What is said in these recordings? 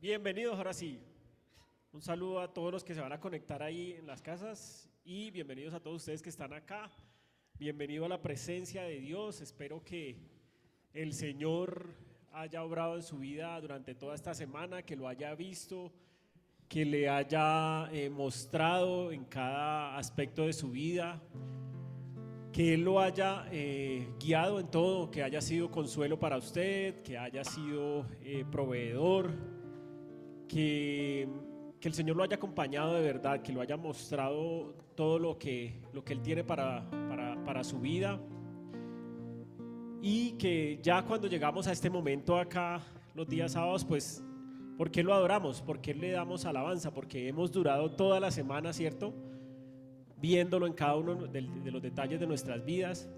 Bienvenidos ahora sí. Un saludo a todos los que se van a conectar ahí en las casas y bienvenidos a todos ustedes que están acá. Bienvenido a la presencia de Dios. Espero que el Señor haya obrado en su vida durante toda esta semana, que lo haya visto, que le haya eh, mostrado en cada aspecto de su vida, que Él lo haya eh, guiado en todo, que haya sido consuelo para usted, que haya sido eh, proveedor, que, que, el Señor lo haya acompañado de verdad, que lo haya mostrado todo lo que, lo que Él tiene para, para, para su vida. Y que ya cuando llegamos a este momento acá, los días sábados, pues, ¿por qué lo adoramos? ¿Por qué le damos alabanza? Porque hemos durado toda la semana, ¿cierto? viéndolo en cada uno de, los detalles de nuestras vidas.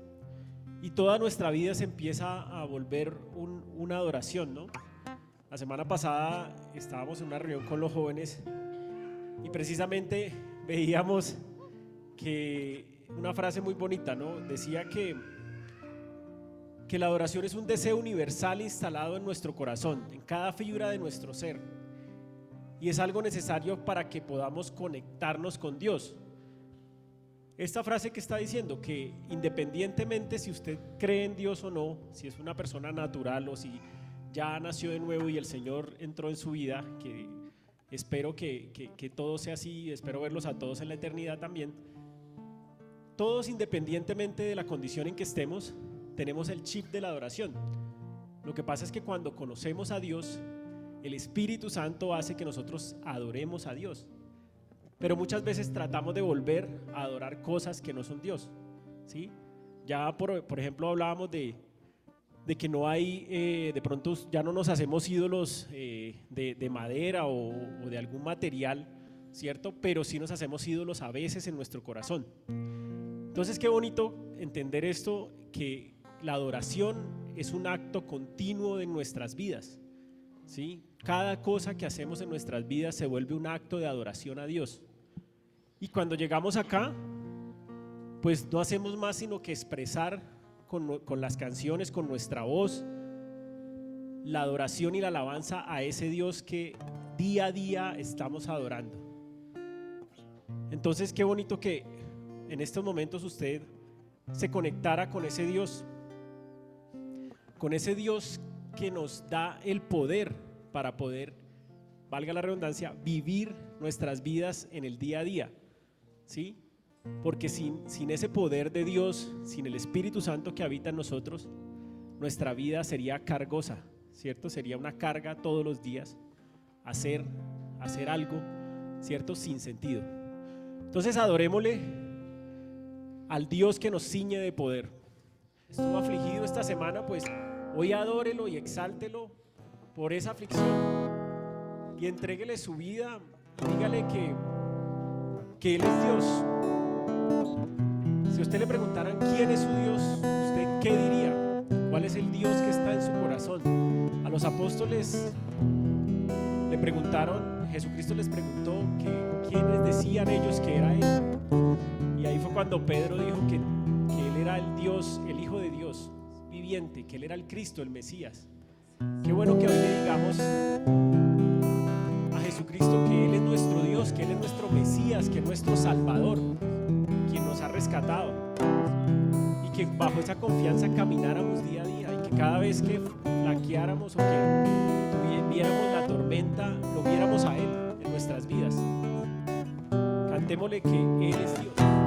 Y toda nuestra vida se empieza a volver una adoración, ¿no? La semana pasada estábamos en una reunión con los jóvenes y precisamente veíamos que una frase muy bonita, ¿no? Decía que, que la adoración es un deseo universal instalado en nuestro corazón, en cada fibra de nuestro ser. Y es algo necesario para que podamos conectarnos con Dios. Esta frase que está diciendo que independientemente si usted cree en Dios o no, si es una persona natural o si ya nació de nuevo y el Señor entró en su vida, que espero que, que, todo sea así, espero verlos a todos en la eternidad también, todos independientemente de la condición en que estemos, tenemos el chip de la adoración. Lo que pasa es que cuando conocemos a Dios, el Espíritu Santo hace que nosotros adoremos a Dios. Pero muchas veces tratamos de volver a adorar cosas que no son Dios. ¿sí? Ya, por, por ejemplo, hablábamos de, de que no hay, eh, de pronto ya no nos hacemos ídolos eh, de, de, madera o, o, de algún material, ¿cierto? Pero sí nos hacemos ídolos a veces en nuestro corazón. Entonces, qué bonito entender esto, que la adoración es un acto continuo de nuestras vidas, ¿sí? Cada cosa que hacemos en nuestras vidas se vuelve un acto de adoración a Dios. Y cuando llegamos acá, pues no hacemos más sino que expresar con, las canciones, con nuestra voz, la adoración y la alabanza a ese Dios que día a día estamos adorando. Entonces, qué bonito que en estos momentos usted se conectara con ese Dios, con ese Dios que nos da el poder para poder, valga la redundancia, vivir nuestras vidas en el día a día. ¿sí? Porque sin, sin ese poder de Dios, sin el Espíritu Santo que habita en nosotros, nuestra vida sería cargosa, ¿cierto? Sería una carga todos los días, hacer, hacer algo, ¿cierto? Sin sentido. Entonces adorémosle al Dios que nos ciñe de poder. Estuvo afligido esta semana, pues hoy adórelo y exáltelo por esa aflicción y entréguele su vida y dígale que que Él es Dios. Si a usted le preguntaran quién es su Dios, ¿usted qué diría? ¿Cuál es el Dios que está en su corazón? A los apóstoles le preguntaron, Jesucristo les preguntó que quiénes decían ellos que era Él. Y ahí fue cuando Pedro dijo que, que Él era el Dios, el Hijo de Dios viviente, que Él era el Cristo, el Mesías. Qué bueno que hoy le digamos Jesucristo, que Él es nuestro Dios, que Él es nuestro Mesías, que es nuestro Salvador, rescatado. Y que bajo esa confianza camináramos día a día y que cada vez que flaqueáramos o que viéramos la tormenta, lo viéramos a Él en nuestras vidas. Cantémosle que Él es Dios.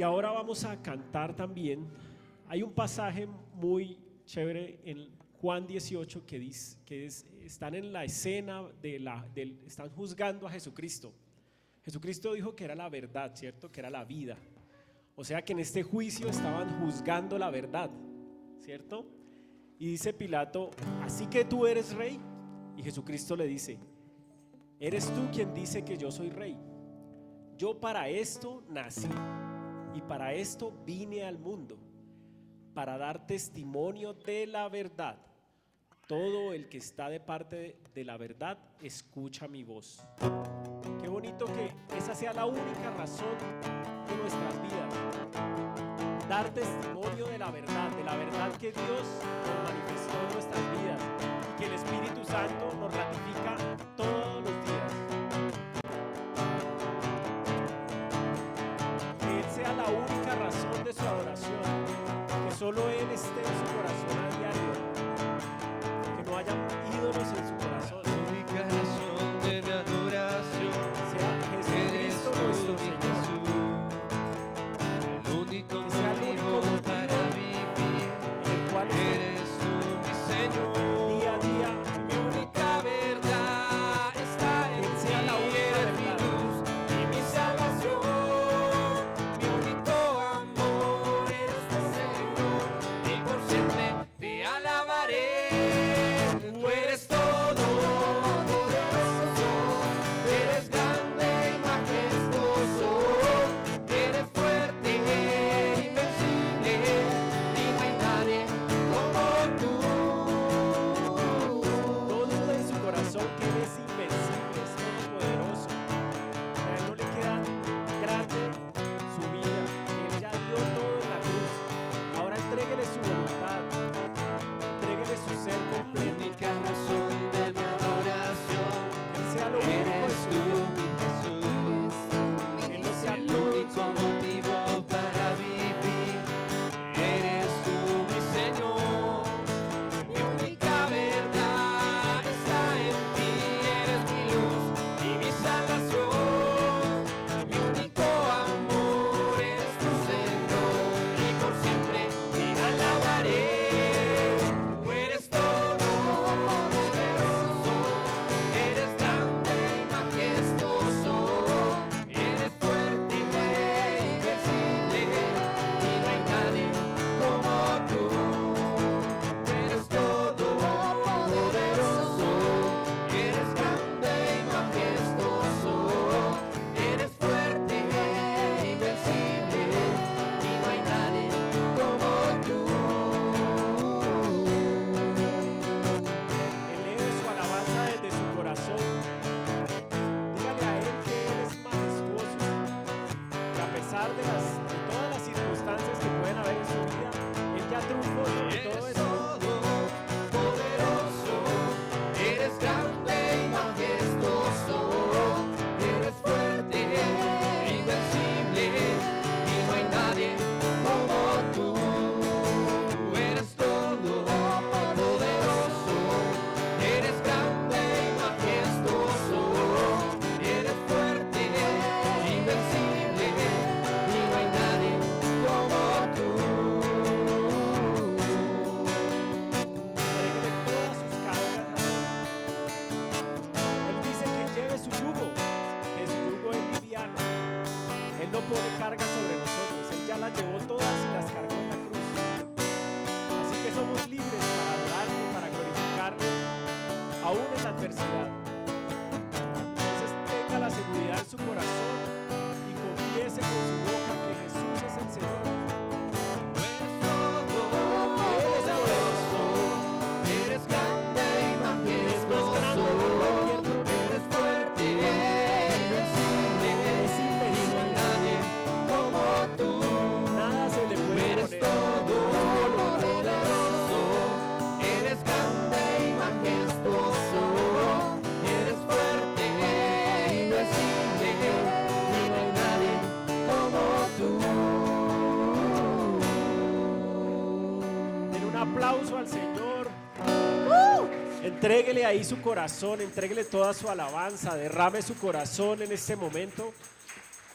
Y ahora vamos a cantar también. Hay un pasaje muy chévere en Juan 18 que dice que están en la escena de la del, están juzgando a Jesucristo. Jesucristo dijo que era la verdad, ¿cierto? Que era la vida. O sea que en este juicio estaban juzgando la verdad, ¿cierto? Y dice Pilato, "Así que tú eres rey." Y Jesucristo le dice, "Eres tú quien dice que yo soy rey. Yo para esto nací." Y para esto vine al mundo, para dar testimonio de la verdad. Todo el que está de parte de la verdad escucha mi voz. Qué bonito que esa sea la única razón de nuestras vidas. Dar testimonio de la verdad, de la verdad que Dios nos manifestó en nuestras vidas y que el Espíritu Santo nos ratifica solo Él esté aplauso al Señor. ¡Uh! Ahí su corazón, entréguele toda su alabanza, derrame su corazón en este momento.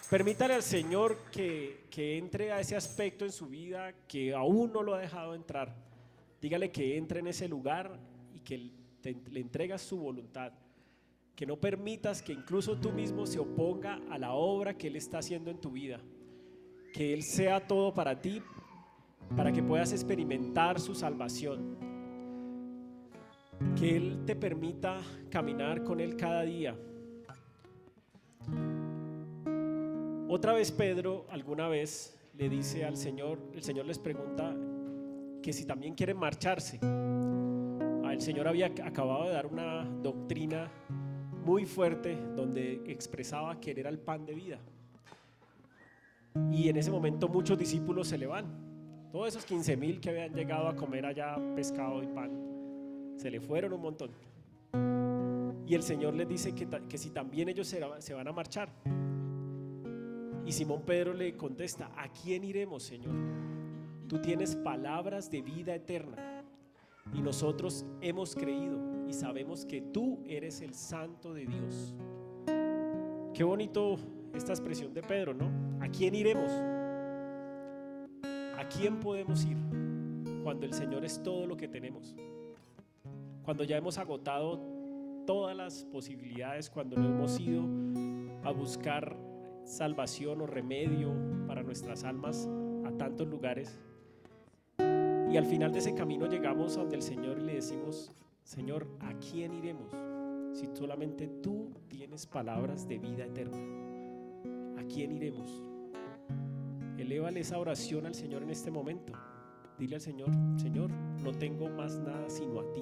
Permítale al Señor que, que entre a ese aspecto en su vida que aún no lo ha dejado entrar. Dígale que entre en ese lugar y que le entregas su voluntad. Que no permitas que incluso tú mismo se oponga a la obra que Él está haciendo en tu vida. Que Él sea todo para ti, para que puedas experimentar su salvación. Que Él te permita caminar con Él cada día. Otra vez Pedro alguna vez le dice al Señor, el Señor les pregunta que si también quieren marcharse. Ah, El Señor había acabado de dar una doctrina muy fuerte donde expresaba que era el pan de vida. Y en ese momento muchos discípulos se le van. Todos esos 15 mil que habían llegado a comer allá pescado y pan, se le fueron un montón. Y el Señor les dice que, si también ellos se, se van a marchar. Y Simón Pedro le contesta, ¿a quién iremos, Señor? Tú tienes palabras de vida eterna. Y nosotros hemos creído y sabemos que tú eres el santo de Dios. Qué bonito esta expresión de Pedro, ¿no? ¿A quién iremos? ¿A quién podemos ir cuando el Señor es todo lo que tenemos? Cuando ya hemos agotado todas las posibilidades, cuando no hemos ido a buscar salvación o remedio para nuestras almas a tantos lugares. Y al final de ese camino llegamos ante el Señor le decimos, Señor, ¿a quién iremos? Si solamente tú tienes palabras de vida eterna. ¿A quién iremos? Elévale esa oración al Señor en este momento. Dile al Señor, Señor, no tengo más nada sino a ti.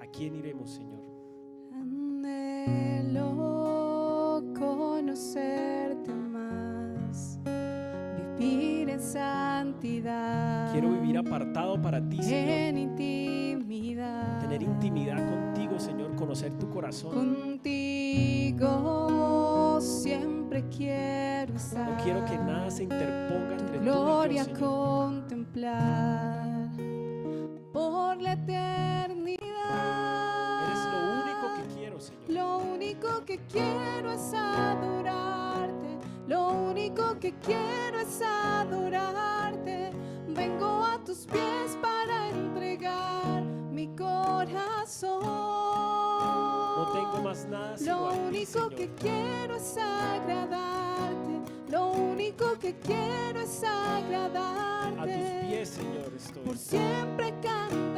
¿A quién iremos, Señor? Anhelo conocerte más, vivir en santidad. Quiero vivir apartado para ti, Señor. en intimidad. Tener intimidad contigo, Señor, conocer tu corazón. Contigo siempre quiero. No quiero que nada se interponga tu entre gloria tú y yo, Señor. contemplar por la eternidad. Eres lo único que quiero, Señor. Lo único que quiero es adorarte. Lo único que quiero es adorarte. Vengo a tus pies para entregar mi corazón. Tengo más nada Lo único Señor. que quiero es agradarte. Lo único que quiero es agradarte. A tus pies, Señor, estoy. Por siempre cantaré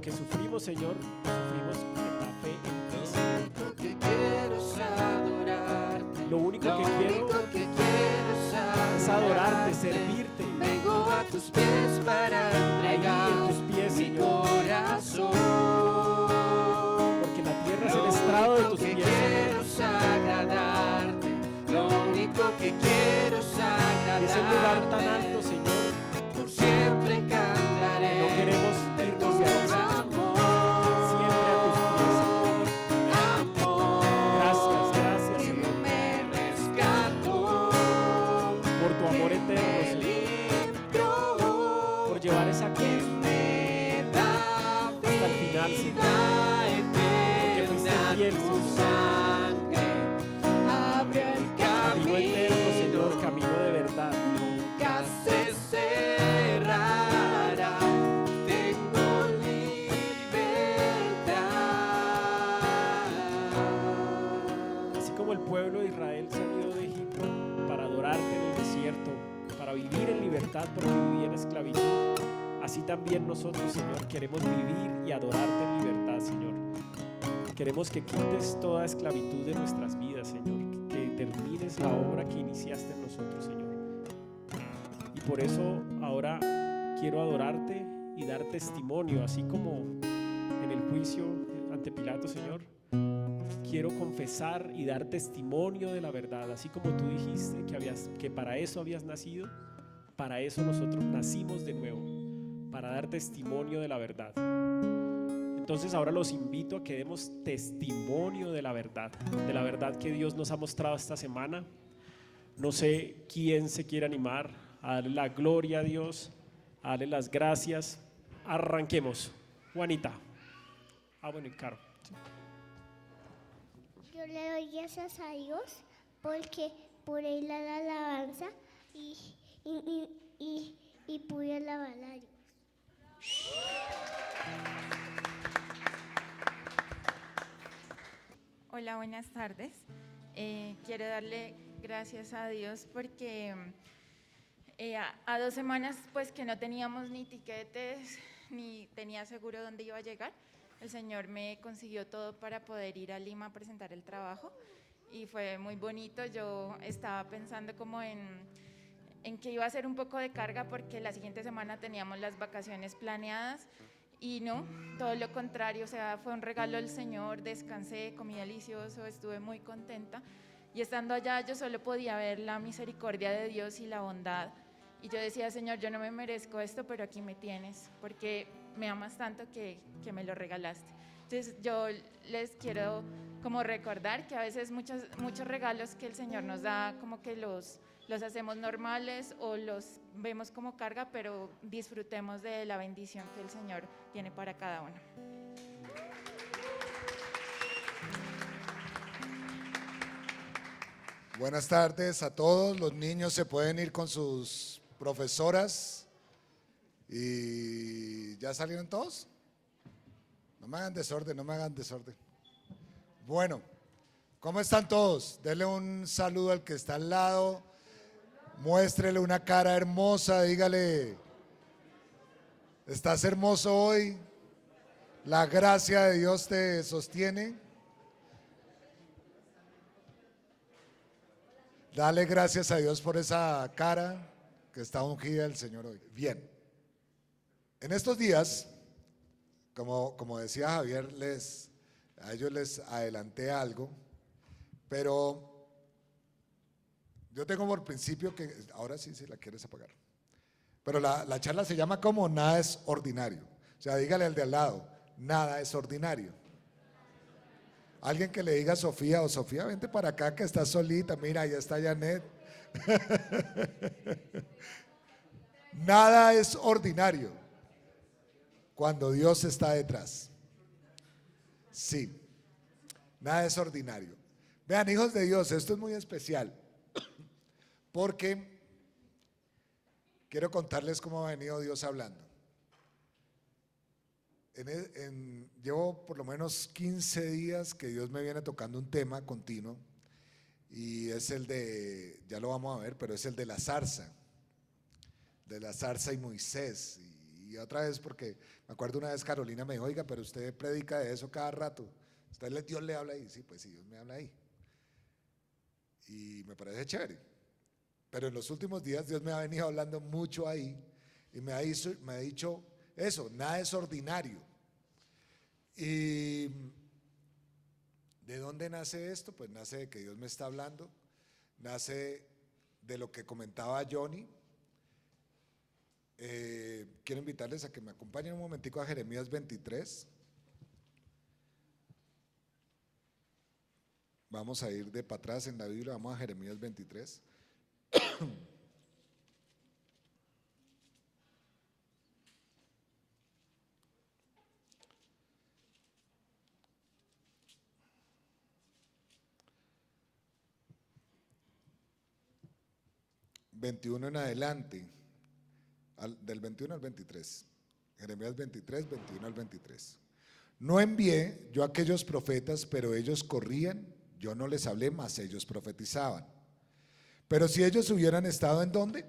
que sufrimos, Señor, también nosotros, Señor, queremos vivir y adorarte en libertad, Señor. Queremos que quites toda esclavitud de nuestras vidas, Señor, que termines la obra que iniciaste en nosotros, Señor. Y por eso ahora quiero adorarte y dar testimonio, así como en el juicio ante Pilato, Señor quiero confesar y dar testimonio de la verdad, así como tú dijiste que, habías, que para eso habías nacido, para eso nosotros nacimos de nuevo, para dar testimonio de la verdad. Entonces ahora los invito a que demos testimonio de la verdad, de la verdad que Dios nos ha mostrado esta semana. No sé quién se quiere animar a darle la gloria a Dios, a darle las gracias. Arranquemos. Juanita. Ah, bueno, y Caro. Yo le doy gracias a Dios porque ir a la alabanza y, y, y, y pude alabar a Dios. Hola, buenas tardes. Eh, quiero darle gracias a Dios porque eh, a, a dos semanas pues que no teníamos ni tiquetes ni tenía seguro dónde iba a llegar, el Señor me consiguió todo para poder ir a Lima a presentar el trabajo y fue muy bonito. Yo estaba pensando como en, en que iba a ser un poco de carga porque la siguiente semana teníamos las vacaciones planeadas y no, todo lo contrario, o sea, fue un regalo del Señor, descansé, comí delicioso, estuve muy contenta. Y estando allá yo solo podía ver la misericordia de Dios y la bondad. Y yo decía, Señor, yo no me merezco esto, pero aquí me tienes, porque me amas tanto que, que me lo regalaste. Entonces yo les quiero como recordar que a veces muchos, muchos regalos que el Señor nos da, como que los, los hacemos normales o los vemos como carga, pero disfrutemos de la bendición que el Señor tiene para cada uno. Buenas tardes a todos. Los niños se pueden ir con sus profesoras. ¿Y ya salieron todos? No me hagan desorden, no me hagan desorden. Bueno, ¿cómo están todos? Denle un saludo al que está al lado. Muéstrele una cara hermosa, dígale, estás hermoso hoy. La gracia de Dios te sostiene. Dale gracias a Dios por esa cara que está ungida el Señor hoy. Bien. En estos días, como, como decía Javier, les, a ellos les adelanté algo, pero yo tengo por principio que, ahora sí, si la quieres apagar, pero la, la charla se llama como nada es ordinario. O sea, dígale al de al lado, nada es ordinario. Alguien que le diga a Sofía, o Sofía, vente para acá que está solita, mira, ahí está Janet. Nada es ordinario. cuando Dios está detrás. Sí, nada es ordinario. Vean, hijos de Dios, esto es muy especial, porque quiero contarles cómo ha venido Dios hablando. En- llevo por lo menos 15 días que Dios me viene tocando un tema continuo y es el de, ya lo vamos a ver, pero es el de la zarza, de la zarza y Moisés. Y, otra vez porque me acuerdo una vez Carolina me dijo, oiga, pero usted predica de eso cada rato. Usted Dios le habla ahí, sí, pues sí, Dios me habla ahí. Y me parece chévere. Pero en los últimos días Dios me ha venido hablando mucho ahí y me ha, dicho, eso, nada es ordinario. ¿Y de dónde nace esto? Pues nace de que Dios me está hablando, nace de lo que comentaba Johnny. Eh, quiero invitarles a que me acompañen un momentico a Jeremías 23. Vamos a ir de para atrás en la Biblia, vamos a Jeremías 23. ...21 en adelante... al- ...del 21 al 23... ...Jeremías 23, 21 al 23... ...no envié yo a aquellos profetas... ...pero ellos corrían... ...yo no les hablé, más ellos profetizaban... Pero si ellos hubieran estado en dónde?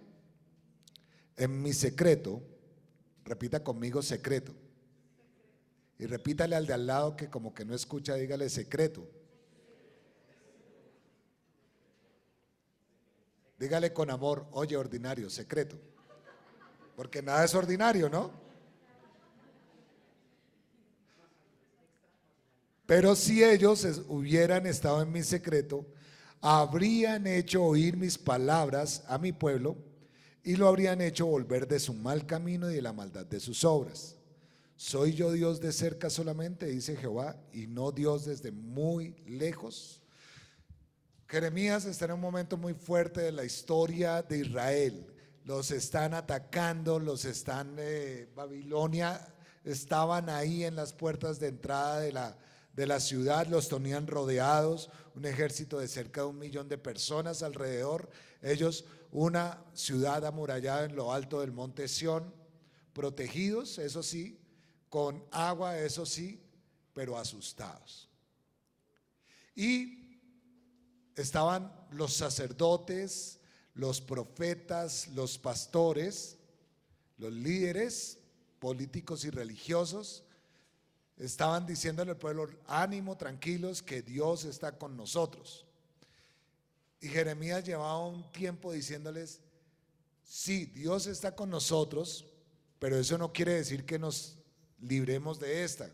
En mi secreto, repita conmigo secreto. Y repítale al de al lado que como que no escucha, dígale secreto. Dígale con amor, oye, ordinario, secreto. Porque nada es ordinario, ¿no? Pero si ellos hubieran estado en mi secreto, habrían hecho oír mis palabras a mi pueblo y lo habrían hecho volver de su mal camino y de la maldad de sus obras. ¿Soy yo Dios de cerca solamente, dice Jehová, y no Dios desde muy lejos? Jeremías está en un momento muy fuerte de la historia de Israel. Los están atacando, los están, eh, Babilonia, estaban ahí en las puertas de entrada de la, de la ciudad, los tenían rodeados, un ejército de cerca de un millón de personas alrededor. Ellos, una ciudad amurallada en lo alto del monte Sión, protegidos, eso sí, con agua, eso sí, pero asustados. Y estaban los sacerdotes, los profetas, los pastores, los líderes políticos y religiosos, estaban diciéndole al pueblo, ánimo, tranquilos, que Dios está con nosotros. Y Jeremías llevaba un tiempo diciéndoles, sí, Dios está con nosotros, pero eso no quiere decir que nos libremos de esta.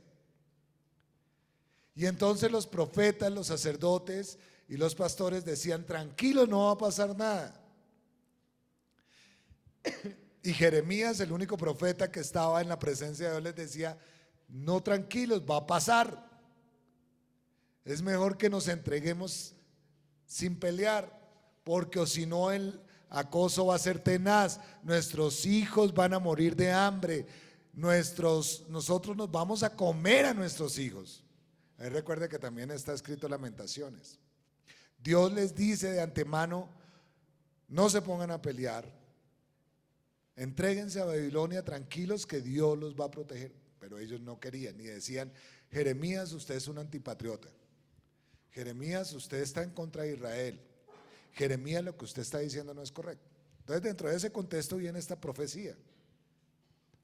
Y entonces los profetas, los sacerdotes y los pastores decían, tranquilo, no va a pasar nada. Y Jeremías, el único profeta que estaba en la presencia de Dios, les decía, no tranquilos, va a pasar. Es mejor que nos entreguemos sin pelear, porque si no el acoso va a ser tenaz, nuestros hijos van a morir de hambre, nuestros, nosotros nos vamos a comer a nuestros hijos. Recuerde que también está escrito Lamentaciones. Dios les dice de antemano, no se pongan a pelear, entréguense a Babilonia tranquilos que Dios los va a proteger. Pero ellos no querían y decían, Jeremías, usted es un antipatriota. Jeremías, usted está en contra de Israel. Jeremías, lo que usted está diciendo no es correcto. Entonces, dentro de ese contexto viene esta profecía.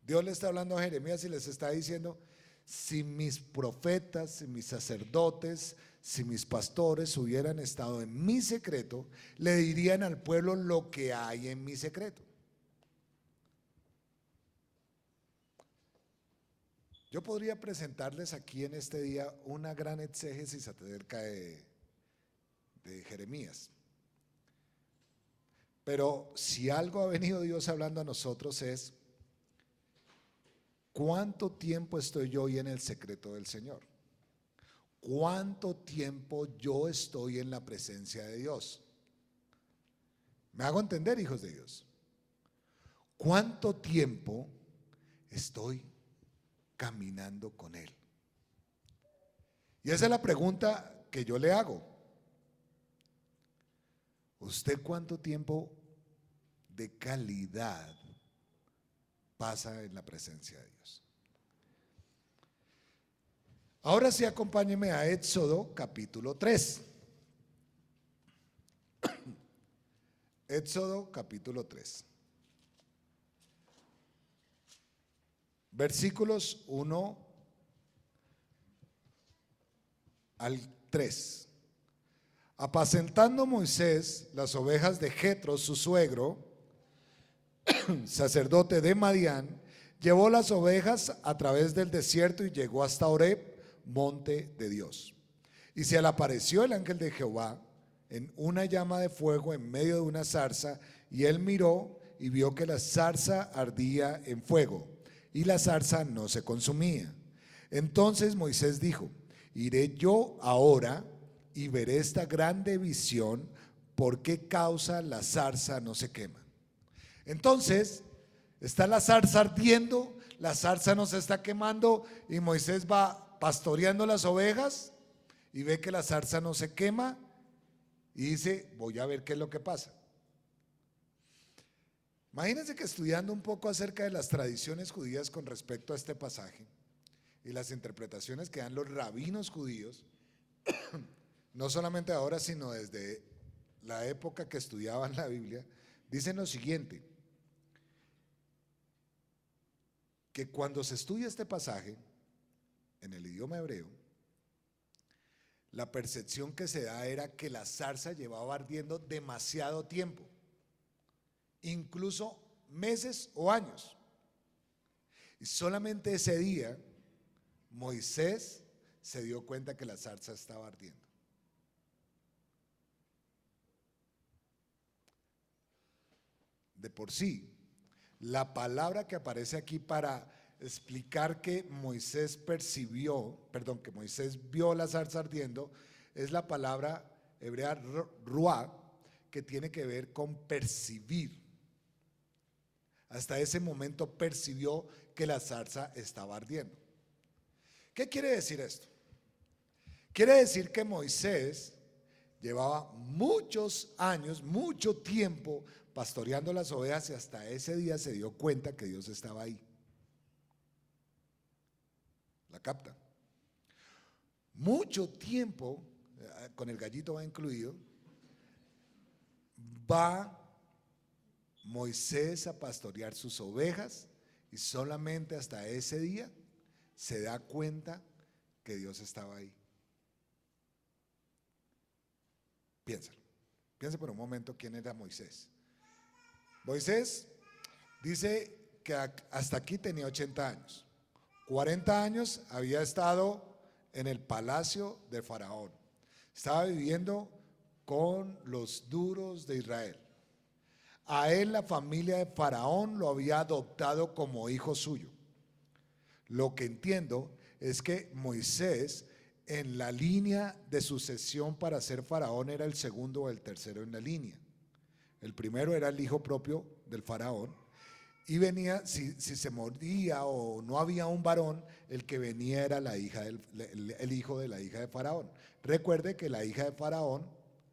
Dios le está hablando a Jeremías y les está diciendo, si mis profetas, si mis sacerdotes, si mis pastores hubieran estado en mi secreto, le dirían al pueblo lo que hay en mi secreto. Yo podría presentarles aquí en este día una gran exégesis acerca de, Jeremías. Pero si algo ha venido Dios hablando a nosotros es, ¿cuánto tiempo estoy yo hoy en el secreto del Señor? ¿Cuánto tiempo yo estoy en la presencia de Dios? ¿Me hago entender, hijos de Dios? ¿Cuánto tiempo estoy caminando con Él? Y esa es la pregunta que yo le hago. ¿Usted cuánto tiempo de calidad pasa en la presencia de Dios? Ahora sí, acompáñeme a Éxodo capítulo 3. Éxodo capítulo 3. Versículos 1 al 3. Apacentando Moisés las ovejas de Jetro, su suegro, sacerdote de Madián, llevó las ovejas a través del desierto y llegó hasta Oreb, monte de Dios. Y se le apareció el ángel de Jehová en una llama de fuego en medio de una zarza, y él miró y vio que la zarza ardía en fuego, y la zarza no se consumía. Entonces Moisés dijo, iré yo ahora y veré esta grande visión, por qué causa la zarza no se quema. Entonces, está la zarza ardiendo, la zarza no se está quemando y Moisés va pastoreando las ovejas y ve que la zarza no se quema y dice, voy a ver qué es lo que pasa. Imagínense que estudiando un poco acerca de las tradiciones judías con respecto a este pasaje y las interpretaciones que dan los rabinos judíos, no solamente ahora, sino desde la época que estudiaban la Biblia, dicen lo siguiente, que cuando se estudia este pasaje en el idioma hebreo, la percepción que se da era que la zarza llevaba ardiendo demasiado tiempo, incluso meses o años. Y solamente ese día Moisés se dio cuenta que la zarza estaba ardiendo. De por sí, la palabra que aparece aquí para explicar que Moisés percibió, perdón, que Moisés vio la zarza ardiendo, es la palabra hebrea ruá, que tiene que ver con percibir. Hasta ese momento percibió que la zarza estaba ardiendo. ¿Qué quiere decir esto? Quiere decir que Moisés llevaba muchos años, mucho tiempo pastoreando las ovejas y hasta ese día se dio cuenta que Dios estaba ahí. La capta. Mucho tiempo, eh, con el gallito va incluido, va Moisés a pastorear sus ovejas y solamente hasta ese día se da cuenta que Dios estaba ahí. Piénsalo. Piensa por un momento quién era Moisés. Moisés dice que hasta aquí tenía 80 años. 40 años había estado en el palacio de Faraón. Estaba viviendo con los duros de Israel. A él la familia de Faraón lo había adoptado como hijo suyo. Lo que entiendo es que Moisés en la línea de sucesión para ser faraón era el segundo o el tercero en la línea. El primero era el hijo propio del faraón y venía, si, se moría o no había un varón, el que venía era la hija del, el hijo de la hija de faraón. Recuerde que la hija de faraón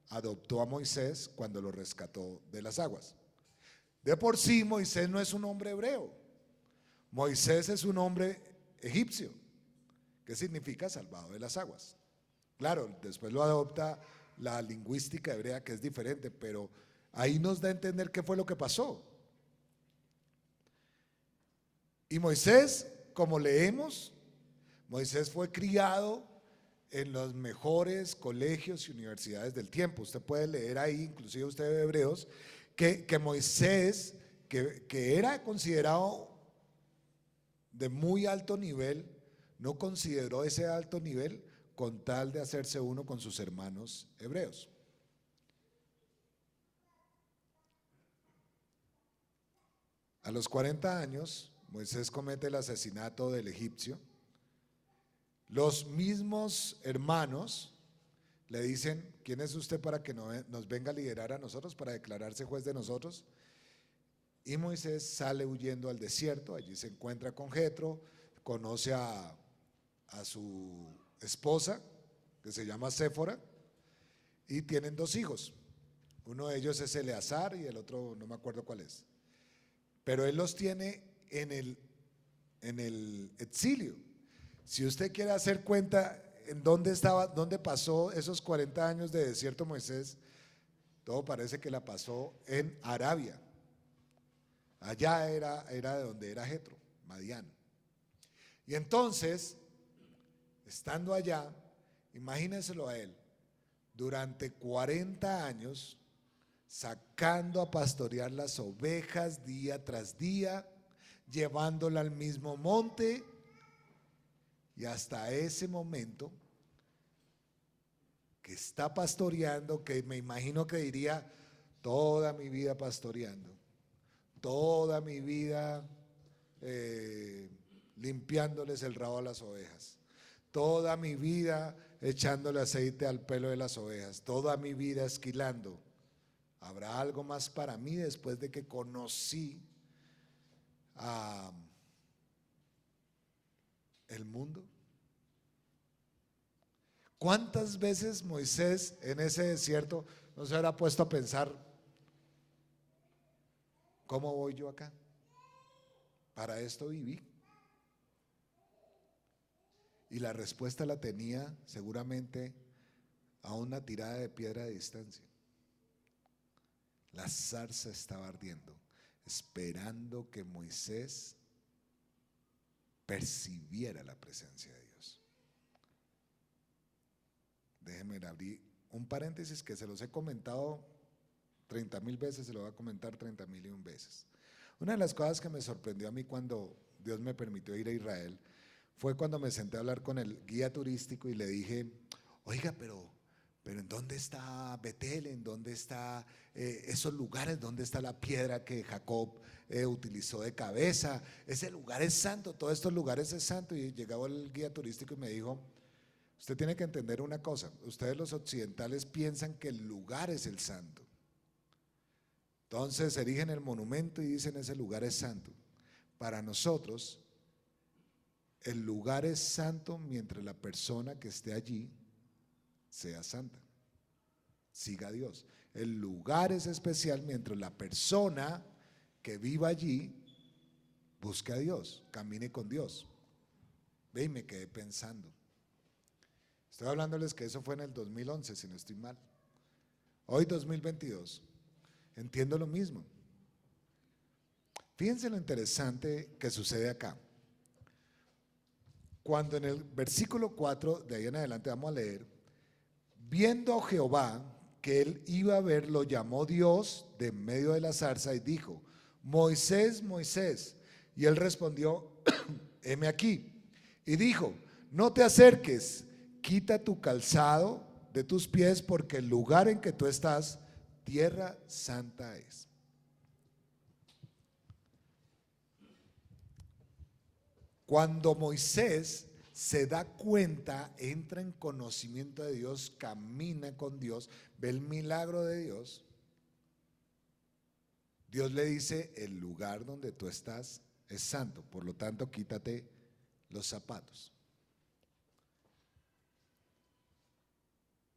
adoptó a Moisés cuando lo rescató de las aguas. De por sí Moisés no es un hombre hebreo. Moisés es un hombre egipcio, que significa salvado de las aguas. Claro, después lo adopta la lingüística hebrea, que es diferente, pero ahí nos da a entender qué fue lo que pasó. Y Moisés, como leemos, Moisés fue criado en los mejores colegios y universidades del tiempo. Usted puede leer ahí, inclusive usted de Hebreos, que, Moisés, que, que era considerado de muy alto nivel, no consideró ese alto nivel con tal de hacerse uno con sus hermanos hebreos. A los 40 años, Moisés comete el asesinato del egipcio. Los mismos hermanos le dicen, ¿quién es usted para que nos venga a liderar a nosotros, para declararse juez de nosotros? Y Moisés sale huyendo al desierto, allí se encuentra con Jetro, conoce a, su esposa, que se llama Séfora, y tienen dos hijos. Uno de ellos es Eleazar y el otro no me acuerdo cuál es. Pero él los tiene en el, en el exilio. Si usted quiere hacer cuenta en dónde estaba, dónde pasó esos 40 años de desierto Moisés, todo parece que la pasó en Arabia. Allá era, era de donde era Jetro, Madián. Y entonces, estando allá, imagínenselo a él, durante 40 años, sacando a pastorear las ovejas día tras día, llevándola al mismo monte, y hasta ese momento está pastoreando, que me imagino que diría toda mi vida pastoreando, toda mi vida eh, limpiándoles el rabo a las ovejas, toda mi vida echándole aceite al pelo de las ovejas, toda mi vida esquilando. ¿Habrá algo más para mí después de que conocí el mundo? ¿Cuántas veces Moisés en ese desierto no se habrá puesto a pensar, ¿cómo voy yo acá? Para esto viví. Y la respuesta la tenía seguramente a una tirada de piedra de distancia. La zarza estaba ardiendo, esperando que Moisés percibiera la presencia de Dios. Déjenme abrir un paréntesis que se los he comentado 30 mil veces, se lo voy a comentar 30 mil y un veces. Una de las cosas que me sorprendió a mí cuando Dios me permitió ir a Israel fue cuando me senté a hablar con el guía turístico y le dije, oiga, pero, pero ¿en dónde está Betel? ¿En dónde está eh, esos lugares? ¿Dónde está la piedra que Jacob eh, utilizó de cabeza? Ese lugar es santo, todos estos lugares es santo. Y llegaba el guía turístico y me dijo, usted tiene que entender una cosa, ustedes los occidentales piensan que el lugar es el santo. Entonces erigen el monumento y dicen ese lugar es santo. Para nosotros, el lugar es santo mientras la persona que esté allí sea santa. Siga a Dios. El lugar es especial mientras la persona que viva allí busque a Dios, camine con Dios. Ve y me quedé pensando. Estoy hablándoles que eso fue en el 2011, si no estoy mal. Hoy 2022. Entiendo lo mismo. Fíjense lo interesante que sucede acá. Cuando en el versículo 4, de ahí en adelante vamos a leer, viendo a Jehová que él iba a ver, lo llamó Dios de medio de la zarza y dijo, Moisés, Moisés. Y él respondió, heme aquí. Y dijo, no te acerques, quita tu calzado de tus pies porque el lugar en que tú estás, tierra santa es. Cuando Moisés se da cuenta, entra en conocimiento de Dios, camina con Dios, ve el milagro de Dios, Dios le dice, el lugar donde tú estás es santo, por lo tanto quítate los zapatos.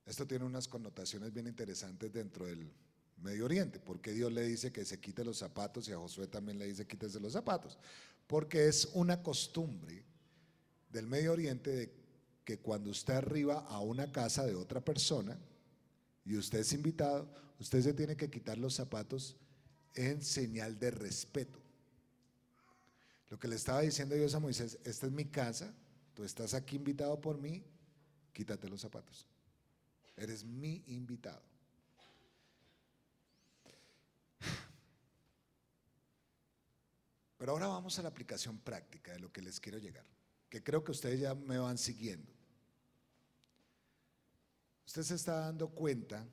Esto tiene unas connotaciones bien interesantes dentro del Medio Oriente, porque Dios le dice que se quite los zapatos y a Josué también le dice quítese los zapatos porque es una costumbre del Medio Oriente de que cuando usted arriba a una casa de otra persona y usted es invitado, usted se tiene que quitar los zapatos en señal de respeto. Lo que le estaba diciendo Dios a Moisés, esta es mi casa, tú estás aquí invitado por mí, quítate los zapatos. Eres mi invitado. Pero ahora vamos a la aplicación práctica de lo que les quiero llegar, que creo que ustedes ya me van siguiendo. Usted se está dando cuenta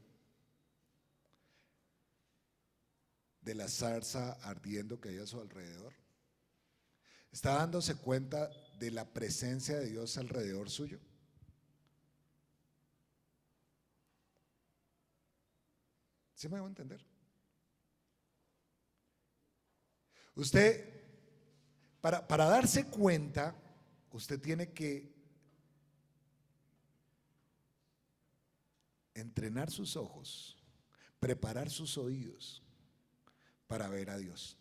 de la zarza ardiendo que hay a su alrededor. ¿Está dándose cuenta de la presencia de Dios alrededor suyo? ¿Sí me va a entender? Usted para, darse cuenta usted tiene que entrenar sus ojos, preparar sus oídos para ver a Dios.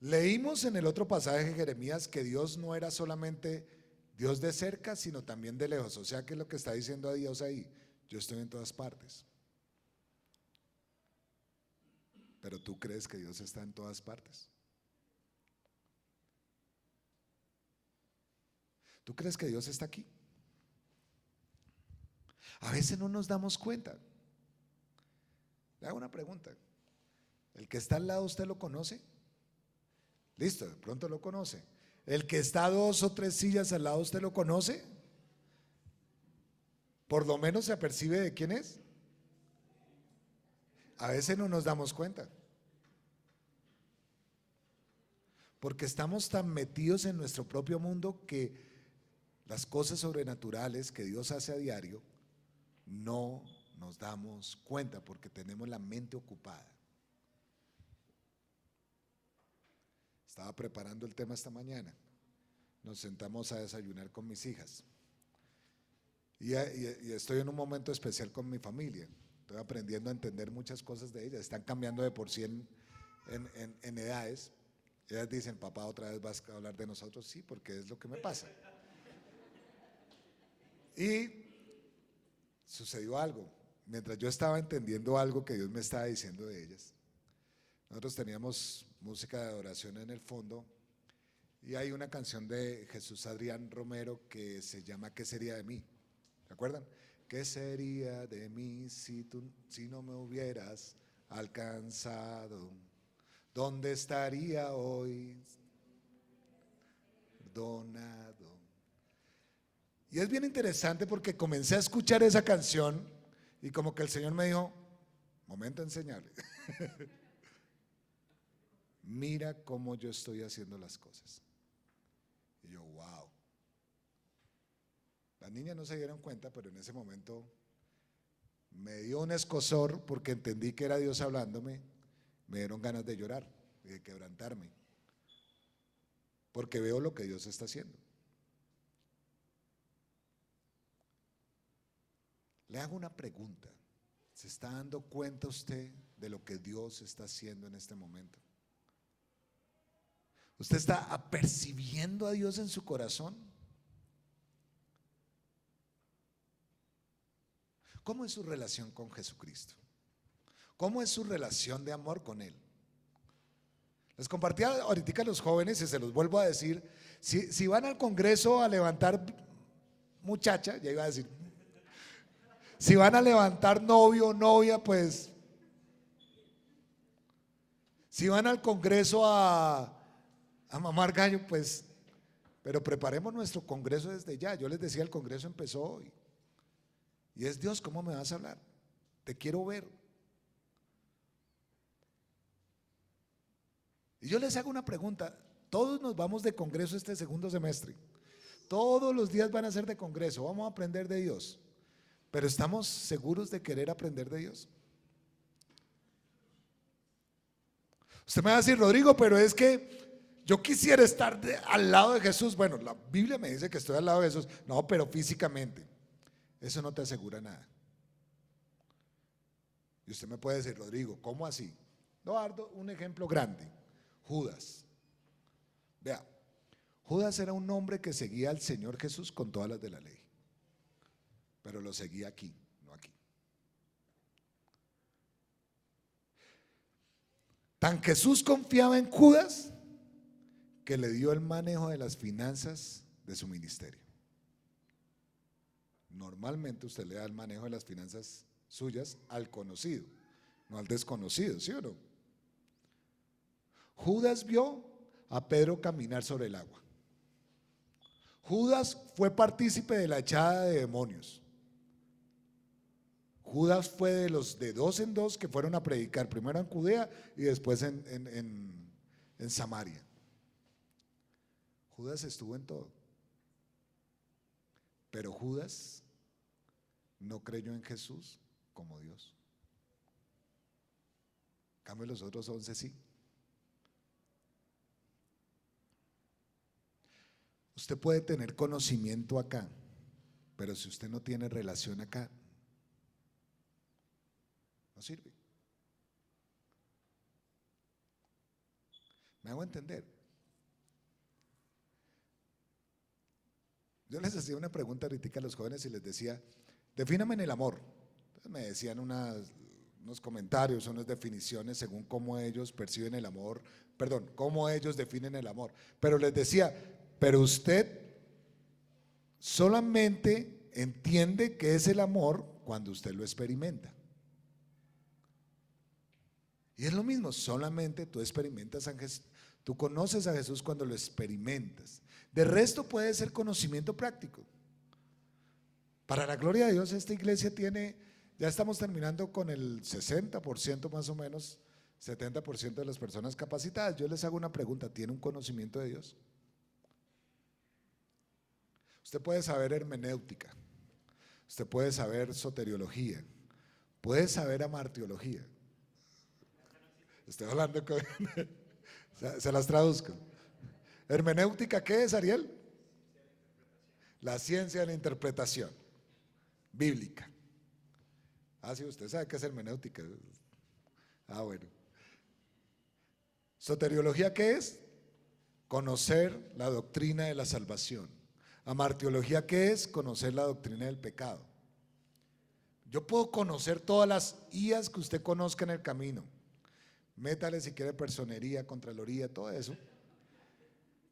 Leímos en el otro pasaje de Jeremías que Dios no era solamente Dios de cerca, sino también de lejos. O sea, que es lo que está diciendo a Dios ahí? Yo estoy en todas partes. Pero tú crees que Dios está en todas partes. ¿Tú crees que Dios está aquí? A veces no nos damos cuenta. Le hago una pregunta. ¿El que está al lado usted lo conoce? Listo, de pronto lo conoce. ¿El que está dos o tres sillas al lado usted lo conoce? Por lo menos se apercibe de quién es. A veces no nos damos cuenta. Porque estamos tan metidos en nuestro propio mundo que las cosas sobrenaturales que Dios hace a diario no nos damos cuenta porque tenemos la mente ocupada. Estaba preparando el tema esta mañana. Nos sentamos a desayunar con mis hijas. Y, estoy en un momento especial con mi familia. Estoy aprendiendo a entender muchas cosas de ellas. Están cambiando de por sí en, en, en edades. Ellas dicen, papá, otra vez vas a hablar de nosotros. Sí, porque es lo que me pasa. Y sucedió algo. Mientras yo estaba entendiendo algo que Dios me estaba diciendo de ellas, nosotros teníamos música de adoración en el fondo y hay una canción de Jesús Adrián Romero que se llama ¿Qué sería de mí? ¿Se acuerdan? ¿Qué sería de mí si, tú, si no me hubieras alcanzado? ¿Dónde estaría hoy? Perdonado. Y es bien interesante porque comencé a escuchar esa canción y como que el Señor me dijo, momento enseñarle. Mira cómo yo estoy haciendo las cosas. Y yo, wow. Las niñas no se dieron cuenta, pero en ese momento me dio un escosor porque entendí que era Dios hablándome. Me dieron ganas de llorar y de quebrantarme. Porque veo lo que Dios está haciendo. Le hago una pregunta. ¿Se está dando cuenta usted de lo que Dios está haciendo en este momento? ¿Usted está apercibiendo a Dios en su corazón? ¿Cómo es su relación con Jesucristo? ¿Cómo es su relación de amor con Él? Les compartía ahorita a los jóvenes y se los vuelvo a decir, si, si van al Congreso a levantar muchacha, ya iba a decir, si van a levantar novio o novia, pues, si van al Congreso a, a mamar gallo, pues, pero preparemos nuestro congreso desde ya. Yo les decía, el congreso empezó hoy. Y es Dios, ¿cómo me vas a hablar? Te quiero ver. Y yo les hago una pregunta. Todos nos vamos de congreso este segundo semestre. Todos los días van a ser de congreso. Vamos a aprender de Dios. Pero ¿estamos seguros de querer aprender de Dios? Usted me va a decir, Rodrigo, pero es que yo quisiera estar al lado de Jesús. Bueno, la Biblia me dice que estoy al lado de Jesús. No, pero físicamente. Eso no te asegura nada. Y usted me puede decir, Rodrigo, ¿cómo así? No, Ardo, un ejemplo grande. Judas. Vea, Judas era un hombre que seguía al Señor Jesús con todas las de la ley. Pero lo seguía aquí, no aquí. Tan Jesús confiaba en Judas que le dio el manejo de las finanzas de su ministerio. Normalmente usted le da el manejo de las finanzas suyas al conocido, no al desconocido, ¿sí o no? Judas vio a Pedro caminar sobre el agua. Judas fue partícipe de la echada de demonios. Judas fue de los de dos en dos que fueron a predicar, primero en Judea y después en, en Samaria. Judas estuvo en todo. Pero Judas no creyó en Jesús como Dios. cambio, los otros once sí. Usted puede tener conocimiento acá, pero si usted no tiene relación acá, no sirve. ¿Me hago entender? Yo les hacía una pregunta ahorita a los jóvenes y les decía, defíname en el amor. Entonces me decían unos comentarios, unas definiciones según cómo ellos perciben el amor, perdón, cómo ellos definen el amor. Pero les decía, pero usted solamente entiende que es el amor cuando usted lo experimenta. Y es lo mismo, solamente tú experimentas a Jesús, tú conoces a Jesús cuando lo experimentas. De resto puede ser conocimiento práctico. Para la gloria de Dios, esta iglesia tiene, ya estamos terminando con el 60% más o menos, 70% de las personas capacitadas. Yo les hago una pregunta, ¿tiene un conocimiento de Dios? Usted puede saber hermenéutica, usted puede saber soteriología, puede saber amartiología. Estoy hablando con... se, las traduzco. Hermenéutica, ¿qué es, Ariel? La ciencia de la interpretación bíblica. Ah, sí, usted sabe qué es hermenéutica. Ah, bueno. Soteriología, ¿qué es? Conocer la doctrina de la salvación. Amartiología, ¿qué es? Conocer la doctrina del pecado. Yo puedo conocer todas las IAS que usted conozca en el camino. Métale si quiere personería, contraloría, todo eso.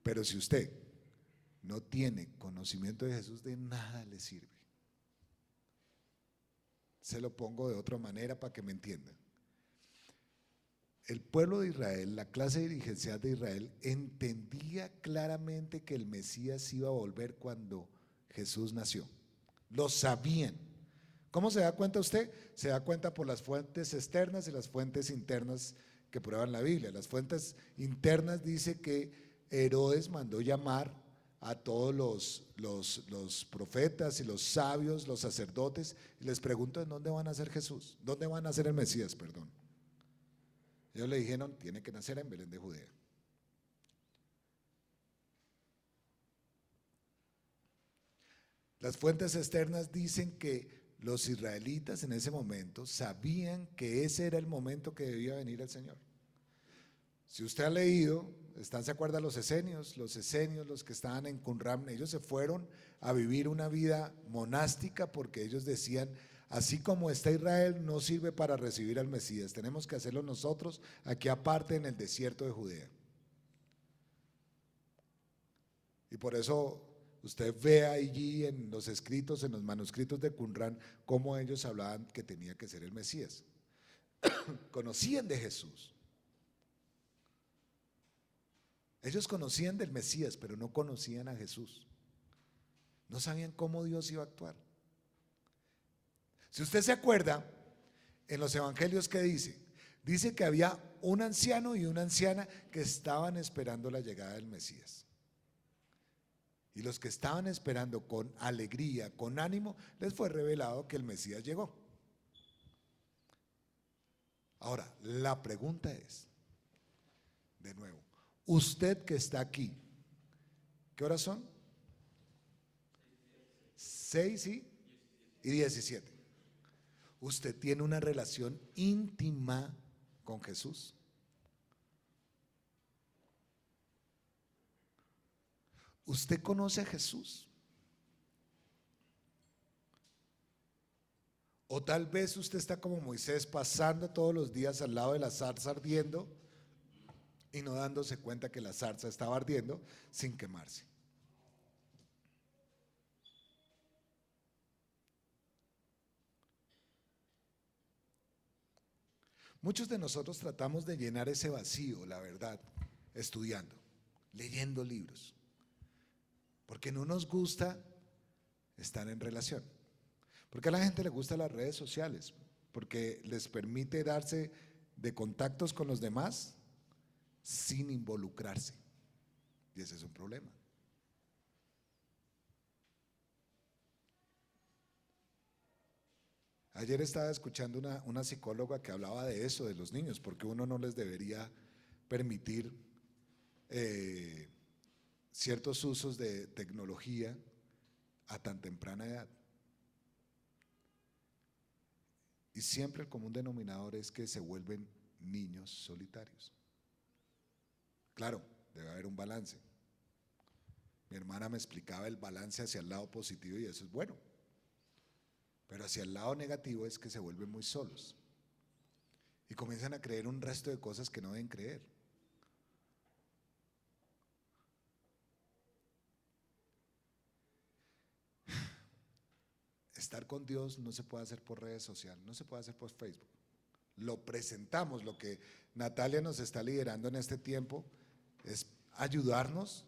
Pero si usted no tiene conocimiento de Jesús, de nada le sirve. Se lo pongo de otra manera para que me entiendan. El pueblo de Israel, la clase dirigencial de Israel, entendía claramente que el Mesías iba a volver cuando Jesús nació. Lo sabían. ¿Cómo se da cuenta usted? Se da cuenta por las fuentes externas y las fuentes internas que prueban la Biblia. Las fuentes internas dice que Herodes mandó llamar a todos los, los, los, profetas y los sabios, los sacerdotes, y les preguntó en dónde van a nacer Jesús, dónde van a nacer el Mesías, perdón. Ellos le dijeron, tiene que nacer en Belén de Judea. Las fuentes externas dicen que los israelitas en ese momento sabían que ese era el momento que debía venir el Señor. Si usted ha leído, ¿están se acuerda los esenios? Los esenios, los que estaban en Qumran, ellos se fueron a vivir una vida monástica porque ellos decían, así como está Israel, no sirve para recibir al Mesías, tenemos que hacerlo nosotros aquí aparte en el desierto de Judea. Y por eso usted ve allí en los escritos, en los manuscritos de Qumran, cómo ellos hablaban que tenía que ser el Mesías. Conocían de Jesús. Ellos conocían del Mesías, pero no conocían a Jesús. No sabían cómo Dios iba a actuar. Si usted se acuerda, en los evangelios que dice, dice que había un anciano y una anciana que estaban esperando la llegada del Mesías. Y los que estaban esperando con alegría, con ánimo, les fue revelado que el Mesías llegó. Ahora, la pregunta es, de nuevo, usted que está aquí, ¿qué horas son? Seis y, y diecisiete. Usted tiene una relación íntima con Jesús. ¿Usted conoce a Jesús? O tal vez usted está como Moisés pasando todos los días al lado de la zarza ardiendo y no dándose cuenta que la zarza estaba ardiendo sin quemarse. Muchos de nosotros tratamos de llenar ese vacío, la verdad, estudiando, leyendo libros, porque no nos gusta estar en relación. Porque a la gente le gustan las redes sociales, porque les permite darse de contactos con los demás sin involucrarse. Y ese es un problema. Ayer estaba escuchando una, psicóloga que hablaba de eso, de los niños, porque uno no les debería permitir eh, ciertos usos de tecnología a tan temprana edad. Y siempre el común denominador es que se vuelven niños solitarios. Claro, debe haber un balance. Mi hermana me explicaba el balance hacia el lado positivo y eso es bueno. Pero hacia el lado negativo es que se vuelven muy solos. Y comienzan a creer un resto de cosas que no deben creer. Estar con Dios no se puede hacer por redes sociales, no se puede hacer por Facebook. Lo presentamos, lo que Natalia nos está liderando en este tiempo es ayudarnos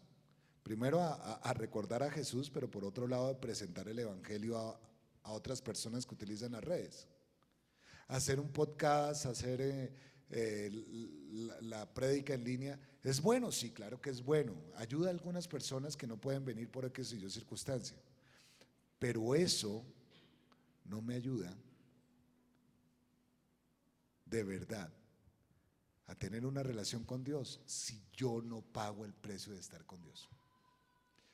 primero a, recordar a Jesús, pero por otro lado a presentar el Evangelio a, a otras personas que utilizan las redes. Hacer un podcast, hacer eh, eh, la, la prédica en línea, ¿es bueno? Sí, claro que es bueno. Ayuda a algunas personas que no pueden venir por X y yo circunstancia. Pero eso no me ayuda de verdad a tener una relación con Dios si yo no pago el precio de estar con Dios.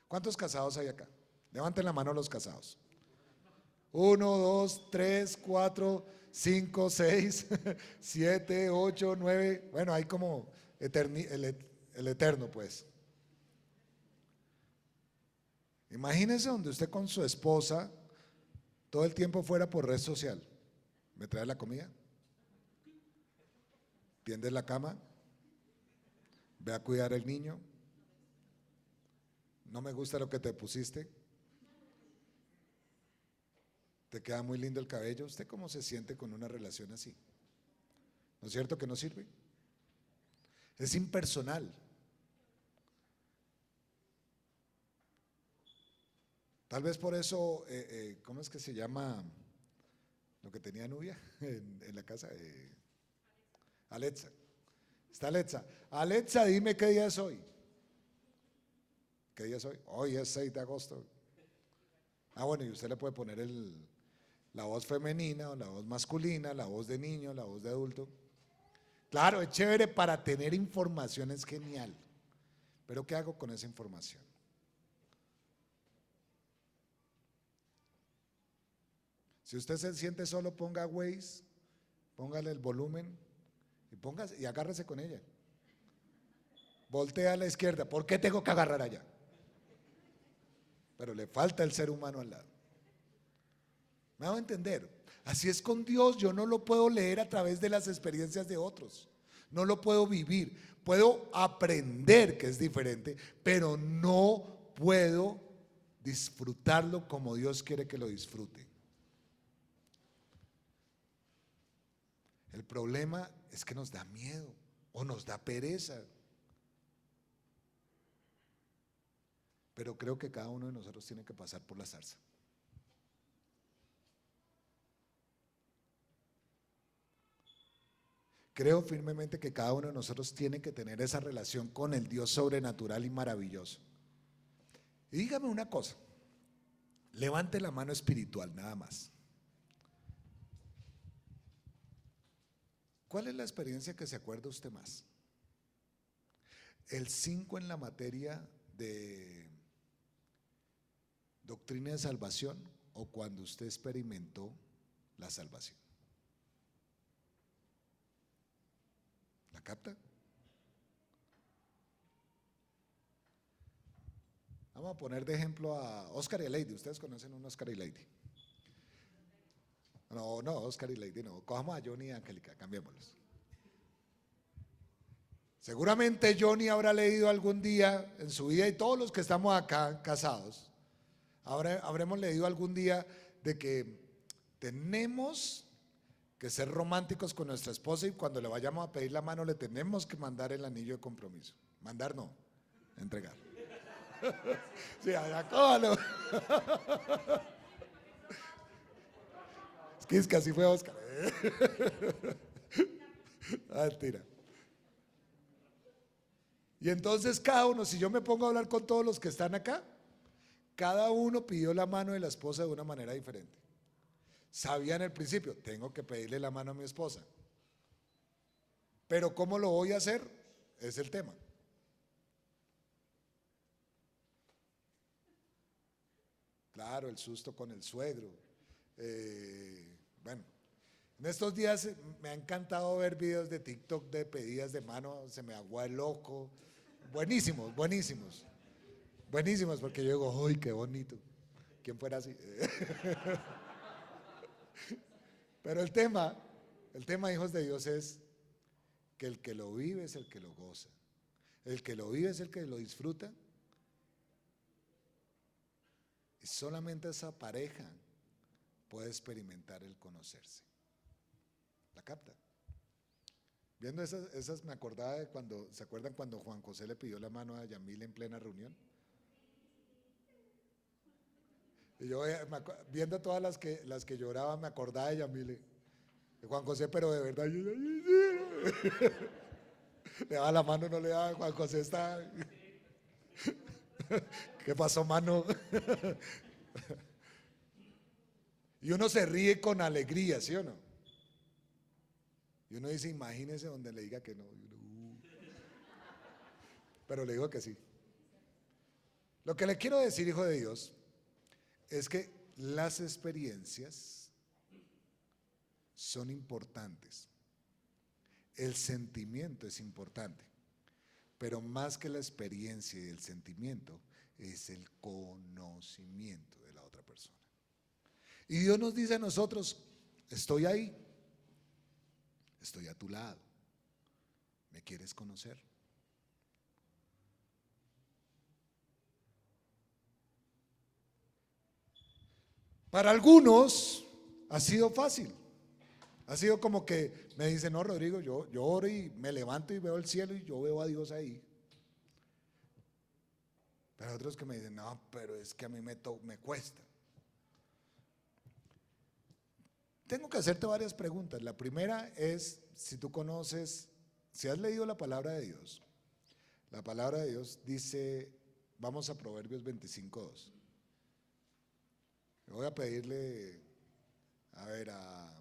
¿Cuántos casados hay acá? Levanten la mano los casados. Uno, dos, tres, cuatro, cinco, seis, siete, ocho, nueve. Bueno, hay como el, el eterno, pues. Imagínese donde usted con su esposa todo el tiempo fuera por red social. ¿Me trae la comida? ¿Tiende la cama? ¿Ve a cuidar el niño? ¿No me gusta lo que te pusiste? ¿Te queda muy lindo el cabello? ¿Usted cómo se siente con una relación así? ¿No es cierto que no sirve? Es impersonal. Tal vez por eso, eh, eh, ¿cómo es que se llama lo que tenía Nubia en, la casa? Eh, Alexa. Está Alexa. Alexa, dime qué día es hoy. ¿Qué día es hoy? Hoy es 6 de agosto. Ah, bueno, y usted le puede poner el, la voz femenina o la voz masculina, la voz de niño, la voz de adulto. Claro, es chévere para tener información, es genial. Pero ¿qué hago con esa información? Si usted se siente solo, ponga Waze, póngale el volumen y, póngase, y agárrese con ella. Voltea a la izquierda. ¿Por qué tengo que agarrar allá? Pero le falta el ser humano al lado. ¿Me hago entender? Así es con Dios. Yo no lo puedo leer a través de las experiencias de otros. No lo puedo vivir. Puedo aprender que es diferente, pero no puedo disfrutarlo como Dios quiere que lo disfrute. El problema es que nos da miedo o nos da pereza. Pero creo que cada uno de nosotros tiene que pasar por la zarza. Creo firmemente que cada uno de nosotros tiene que tener esa relación con el Dios sobrenatural y maravilloso. Y dígame una cosa, levante la mano espiritual nada más. ¿Cuál es la experiencia que se acuerda usted más? El 5 en la materia de doctrina de salvación o cuando usted experimentó la salvación. ¿La capta? Vamos a poner de ejemplo a Oscar y a Lady. Ustedes conocen a un Oscar y Lady. No, no, Oscar y Lady no. Cojamos a Johnny y Angélica, cambiémoslos. Seguramente Johnny habrá leído algún día en su vida y todos los que estamos acá casados, habremos leído algún día de que tenemos que ser románticos con nuestra esposa y cuando le vayamos a pedir la mano le tenemos que mandar el anillo de compromiso. Mandar no, entregar. Sí, allá. Es que así fue Oscar. Ah, Mentira. Y entonces cada uno, si yo me pongo a hablar con todos los que están acá, cada uno pidió la mano de la esposa de una manera diferente. Sabía en el principio, tengo que pedirle la mano a mi esposa. Pero ¿cómo lo voy a hacer? Es el tema. Claro, el susto con el suegro. Eh, bueno, en estos días me ha encantado ver videos de TikTok de pedidas de mano, se me agua el loco. Buenísimos, buenísimos. Buenísimos, porque yo digo, ¡ay, qué bonito! ¿Quién fuera así? Pero el tema, el tema, hijos de Dios, es que el que lo vive es el que lo goza. El que lo vive es el que lo disfruta. Y solamente esa pareja puede experimentar el conocerse. ¿La capta? Viendo esas, esas me acordaba de cuando, ¿se acuerdan cuando Juan José le pidió la mano a Yamil en plena reunión? Y yo eh, viendo todas las que, las que lloraban, me acordaba de Yamile. De Juan José, pero de verdad. le daba la mano, no le daba. Juan José está. ¿Qué pasó, mano? y uno se ríe con alegría, ¿sí o no? Y uno dice, imagínese donde le diga que no. "Uh". Pero le digo que sí. Lo que le quiero decir, hijo de Dios, es que las experiencias son importantes. El sentimiento es importante, pero más que la experiencia y el sentimiento es el conocimiento de la otra persona. Y Dios nos dice a nosotros, estoy ahí, estoy a tu lado, ¿me quieres conocer? Para algunos ha sido fácil. Ha sido como que me dicen, no, Rodrigo, yo, yo oro y me levanto y veo el cielo y yo veo a Dios ahí. Pero otros que me dicen, no, pero es que a mí me, cuesta. Tengo que hacerte varias preguntas. La primera es si tú conoces, si has leído la palabra de Dios. La palabra de Dios dice, vamos a Proverbios 25.2. Voy a pedirle, a ver, a,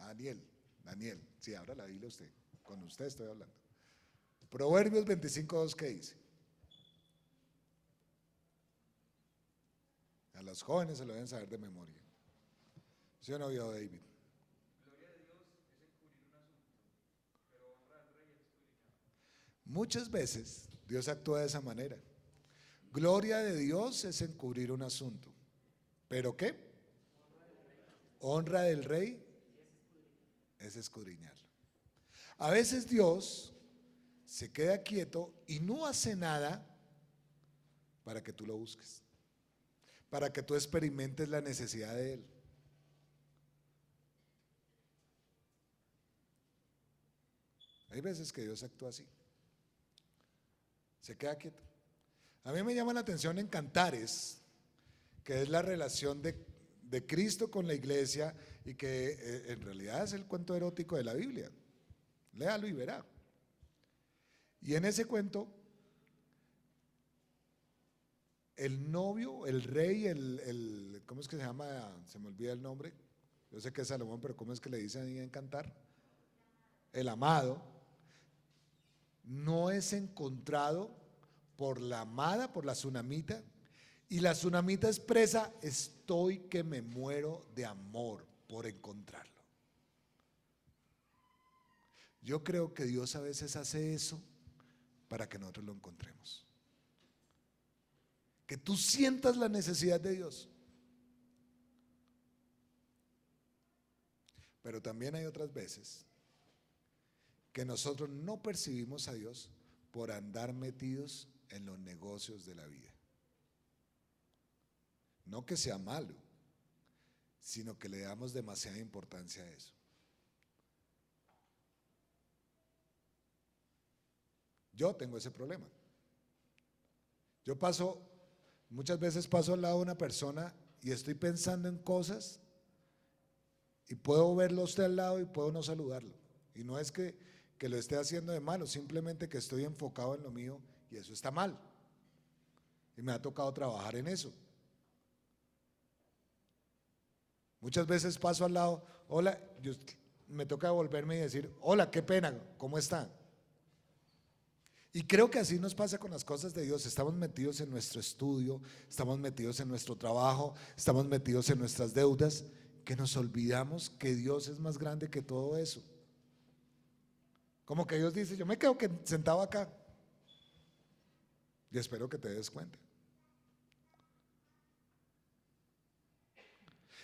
Daniel, Daniel, sí, abra la Biblia usted, con usted estoy hablando. Proverbios 25.2, ¿qué dice? A los jóvenes se lo deben saber de memoria. ¿Sí o no vio David? Muchas veces Dios actúa de esa manera. Gloria de Dios es encubrir un asunto. ¿Pero qué? Honra del rey es escudriñarlo. A veces Dios se queda quieto y no hace nada para que tú lo busques, para que tú experimentes la necesidad de Él. Hay veces que Dios actúa así. Se queda quieto. A mí me llama la atención en Cantares, que es la relación de, de Cristo con la iglesia y que eh, en realidad es el cuento erótico de la Biblia. Léalo y verá. Y en ese cuento, el novio, el rey, el, el- ¿cómo es que se llama? Se me olvida el nombre. Yo sé que es Salomón, pero ¿cómo es que le dicen ahí en cantar? El amado, no es encontrado por la amada, por la tsunamita, y la tsunamita expresa, estoy que me muero de amor por encontrarlo. Yo creo que Dios a veces hace eso para que nosotros lo encontremos. Que tú sientas la necesidad de Dios. Pero también hay otras veces que nosotros no percibimos a Dios por andar metidos en los negocios de la vida. No que sea malo, sino que le damos demasiada importancia a eso. Yo tengo ese problema. Yo paso, muchas veces paso al lado de una persona y estoy pensando en cosas y puedo verlo a usted al lado y puedo no saludarlo. Y no es que, que lo esté haciendo de malo, simplemente que estoy enfocado en lo mío y eso está mal. Y me ha tocado trabajar en eso. Muchas veces paso al lado, hola, yo- me toca volverme y decir, hola, qué pena, ¿cómo está? Y creo que así nos pasa con las cosas de Dios. Estamos metidos en nuestro estudio, estamos metidos en nuestro trabajo, estamos metidos en nuestras deudas, que nos olvidamos que Dios es más grande que todo eso. Como que Dios dice, yo me quedo que- sentado acá. Y espero que te des cuenta.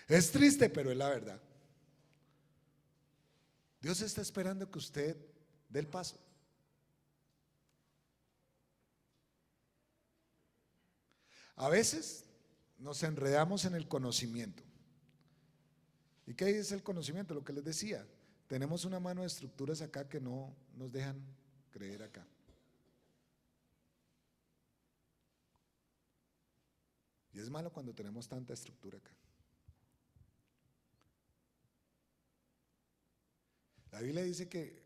Es triste, pero es la verdad. Dios está esperando que usted dé el paso. A veces nos enredamos en el conocimiento. ¿Y qué es el conocimiento? Lo que les decía. Tenemos una mano de estructuras acá que no nos dejan creer acá. Y es malo cuando tenemos tanta estructura acá. La Biblia dice que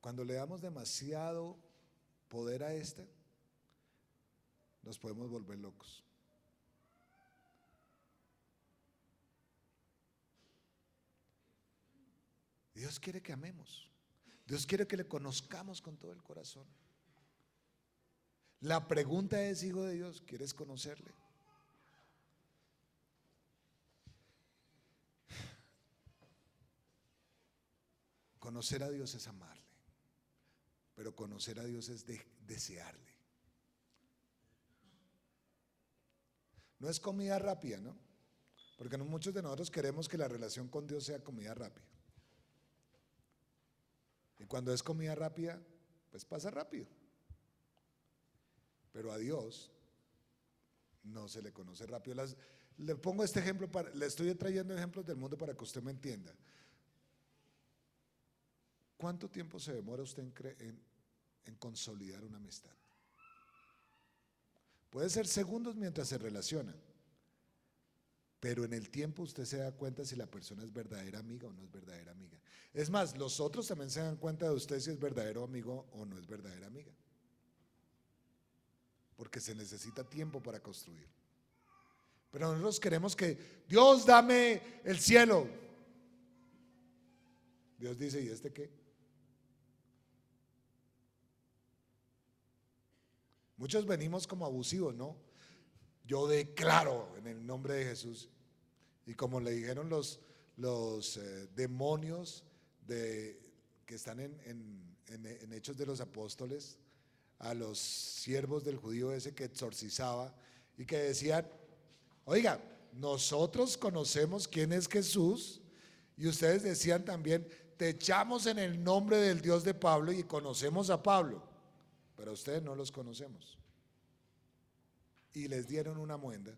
cuando le damos demasiado poder a este, nos podemos volver locos. Dios quiere que amemos. Dios quiere que le conozcamos con todo el corazón. La pregunta es, hijo de Dios, ¿quieres conocerle? Conocer a Dios es amarle, pero conocer a Dios es de- desearle. No es comida rápida, ¿no? Porque muchos de nosotros queremos que la relación con Dios sea comida rápida. Y cuando es comida rápida, pues pasa rápido. Pero a Dios no se le conoce rápido. Le pongo este ejemplo, para, le estoy trayendo ejemplos del mundo para que usted me entienda. ¿Cuánto tiempo se demora usted en, en- consolidar una amistad? Puede ser segundos mientras se relaciona, pero en el tiempo usted se da cuenta si la persona es verdadera amiga o no es verdadera amiga. Es más, los otros también se dan cuenta de usted si es verdadero amigo o no es verdadera amiga. Porque se necesita tiempo para construir. Pero nosotros queremos que Dios dame el cielo. Dios dice, ¿y este qué? Muchos venimos como abusivos, ¿no? Yo declaro en el nombre de Jesús. Y como le dijeron los, los eh, demonios de, que están en, en- en- en Hechos de los Apóstoles, a los siervos del judío ese que exorcizaba y que decían, oiga, nosotros conocemos quién es Jesús y ustedes decían también, te echamos en el nombre del Dios de Pablo y conocemos a Pablo, pero ustedes no los conocemos. Y les dieron una muenda.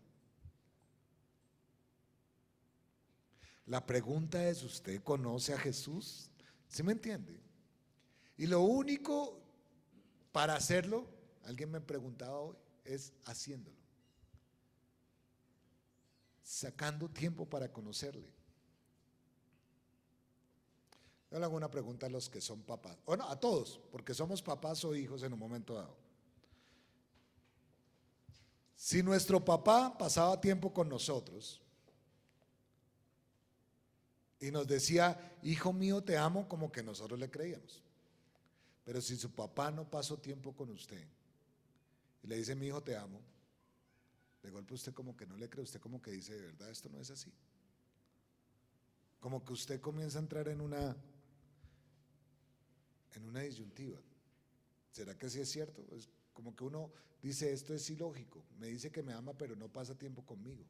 La pregunta es, ¿usted conoce a Jesús? ¿Sí me entiende? Y lo único para hacerlo, alguien me preguntaba hoy, es haciéndolo. Sacando tiempo para conocerle. Yo le hago una pregunta a los que son papás, o no, a todos, porque somos papás o hijos en un momento dado. Si nuestro papá pasaba tiempo con nosotros y nos decía, hijo mío, te amo, como que nosotros le creíamos. Pero si su papá no pasó tiempo con usted y le dice, mi hijo, te amo, de golpe usted como que no le cree, usted como que dice, de verdad, esto no es así. Como que usted comienza a entrar en una, en una disyuntiva. ¿Será que sí es cierto? Es como que uno dice, esto es ilógico. Me dice que me ama, pero no pasa tiempo conmigo.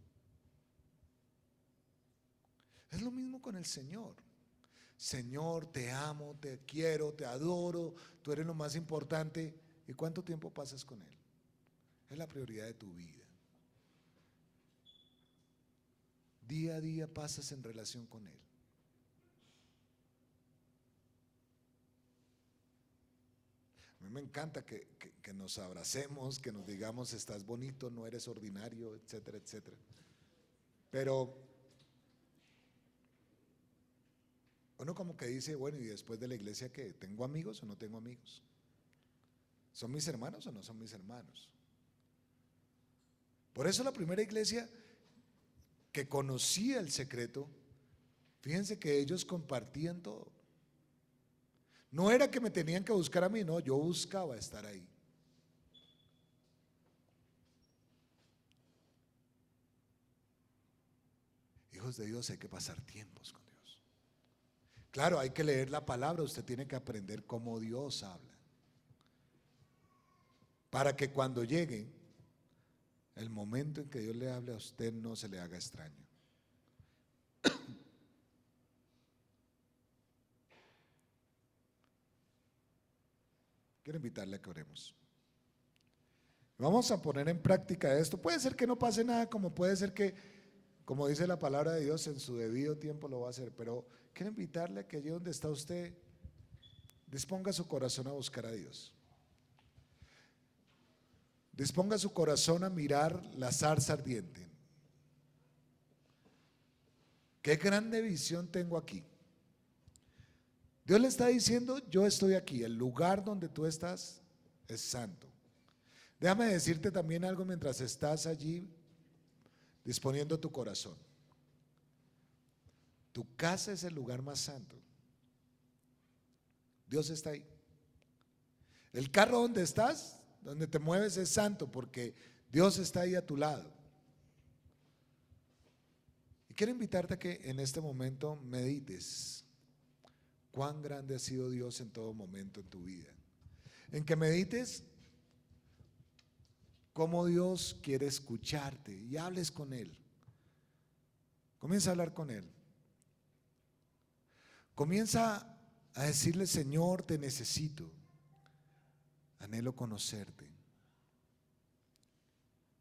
Es lo mismo con el Señor. Señor, te amo, te quiero, te adoro, tú eres lo más importante. ¿Y cuánto tiempo pasas con Él? Es la prioridad de tu vida. Día a día pasas en relación con Él. A mí me encanta que, que- nos abracemos, que nos digamos, estás bonito, no eres ordinario, etcétera, etcétera. Pero uno como que dice, bueno, ¿y después de la iglesia qué? ¿Tengo amigos o no tengo amigos? ¿Son mis hermanos o no son mis hermanos? Por eso la primera iglesia que conocía el secreto, fíjense que ellos compartían todo. No era que me tenían que buscar a mí, no, yo buscaba estar ahí. Hijos de Dios, hay que pasar tiempos con Dios. Claro, hay que leer la palabra, usted tiene que aprender cómo Dios habla. Para que cuando llegue el momento en que Dios le hable a usted no se le haga extraño. Quiero invitarle a que oremos. Vamos a poner en práctica esto. Puede ser que no pase nada, como puede ser que, como dice la palabra de Dios, en su debido tiempo lo va a hacer. Pero quiero invitarle a que allí donde está usted, disponga su corazón a buscar a Dios. Disponga su corazón a mirar la zarza ardiente. Qué grande visión tengo aquí. Dios le está diciendo, yo estoy aquí, el lugar donde tú estás es santo. Déjame decirte también algo mientras estás allí disponiendo tu corazón. Tu casa es el lugar más santo. Dios está ahí. El carro donde estás, donde te mueves es santo porque Dios está ahí a tu lado. Y quiero invitarte a que en este momento medites cuán grande ha sido Dios en todo momento en tu vida. En que medites cómo Dios quiere escucharte y hables con Él. Comienza a hablar con Él. Comienza a decirle, Señor, te necesito. Anhelo conocerte.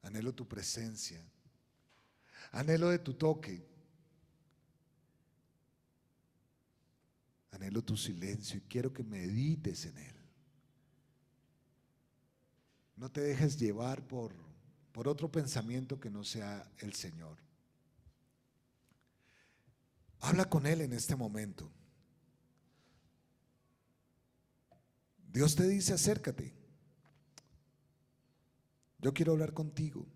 Anhelo tu presencia. Anhelo de tu toque. Anhelo tu silencio y quiero que medites en él. No te dejes llevar por, por otro pensamiento que no sea el Señor. Habla con Él en este momento. Dios te dice, acércate. Yo quiero hablar contigo.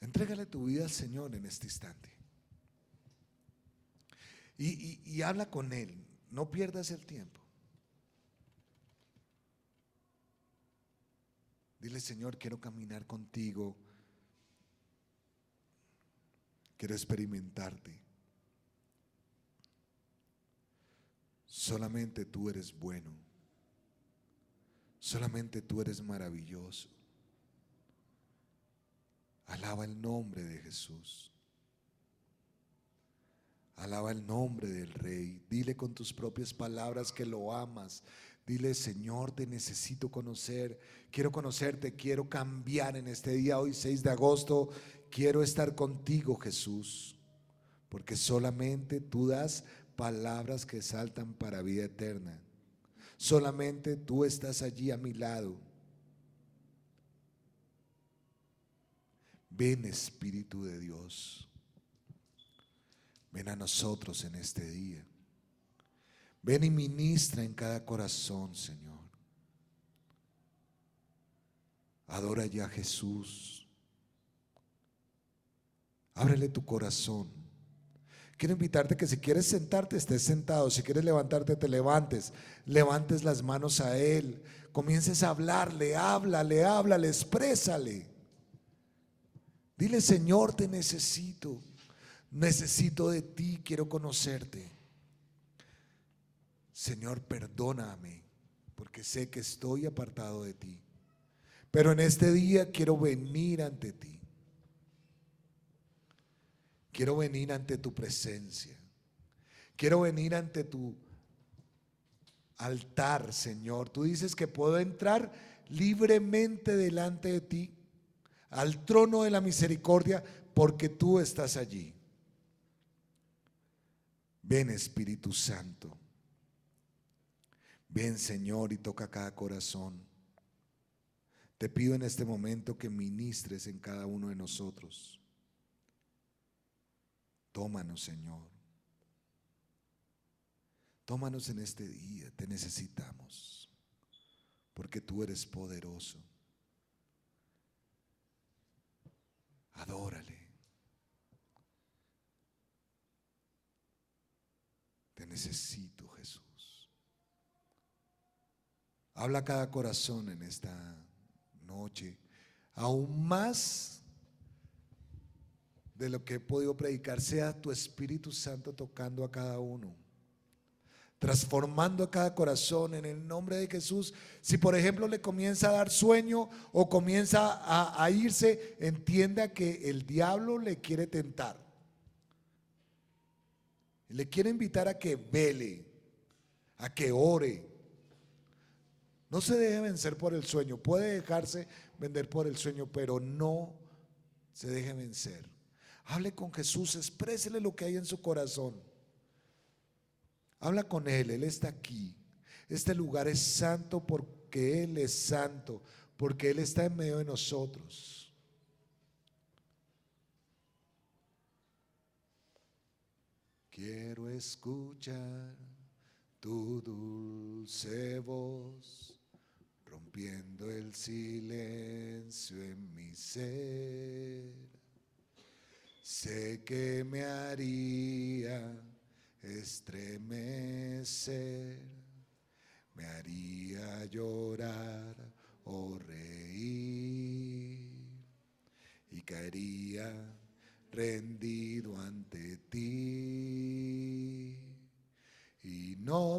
Entrégale tu vida al Señor en este instante. Y, habla con Él. No pierdas el tiempo. Dile, Señor, quiero caminar contigo. Quiero experimentarte. Solamente tú eres bueno. Solamente tú eres maravilloso. Alaba el nombre de Jesús. Alaba el nombre del Rey. Dile con tus propias palabras que lo amas. Dile, Señor, te necesito conocer. Quiero conocerte, quiero cambiar en este día, hoy 6 de agosto. Quiero estar contigo, Jesús. Porque solamente tú das palabras que saltan para vida eterna. Solamente tú estás allí a mi lado. Ven Espíritu de Dios. Ven a nosotros en este día. Ven y ministra en cada corazón, Señor. Adora ya a Jesús. Ábrele tu corazón. Quiero invitarte que si quieres sentarte, estés sentado. Si quieres levantarte, te levantes. Levantes las manos a Él. Comiences a hablarle, háblale, háblale, exprésale. Dile, Señor, te necesito. Necesito de ti, quiero conocerte. Señor, perdóname, porque sé que estoy apartado de ti. Pero en este día quiero venir ante ti. Quiero venir ante tu presencia. Quiero venir ante tu altar, Señor. Tú dices que puedo entrar libremente delante de ti, al trono de la misericordia, porque tú estás allí. Ven Espíritu Santo. Ven Señor y toca cada corazón. Te pido en este momento que ministres en cada uno de nosotros. Tómanos Señor. Tómanos en este día, te necesitamos, porque tú eres poderoso. Adórale. Necesito, Jesús. Habla cada corazón en esta noche, aún más de lo que he podido predicar, sea tu Espíritu Santo tocando a cada uno, transformando a cada corazón en el nombre de Jesús. Si por ejemplo le comienza a dar sueño o comienza a, a irse, entienda que el diablo le quiere tentar. Le quiere invitar a que vele, a que ore. No se deje vencer por el sueño. Puede dejarse vender por el sueño, pero no se deje vencer. Hable con Jesús, exprésele lo que hay en su corazón. Habla con Él, Él está aquí. Este lugar es santo porque Él es santo, porque Él está en medio de nosotros. Quiero escuchar tu dulce voz, rompiendo el silencio en mi ser. Sé que me haría estremecer, me haría llorar o reír y caería rendido ante ti y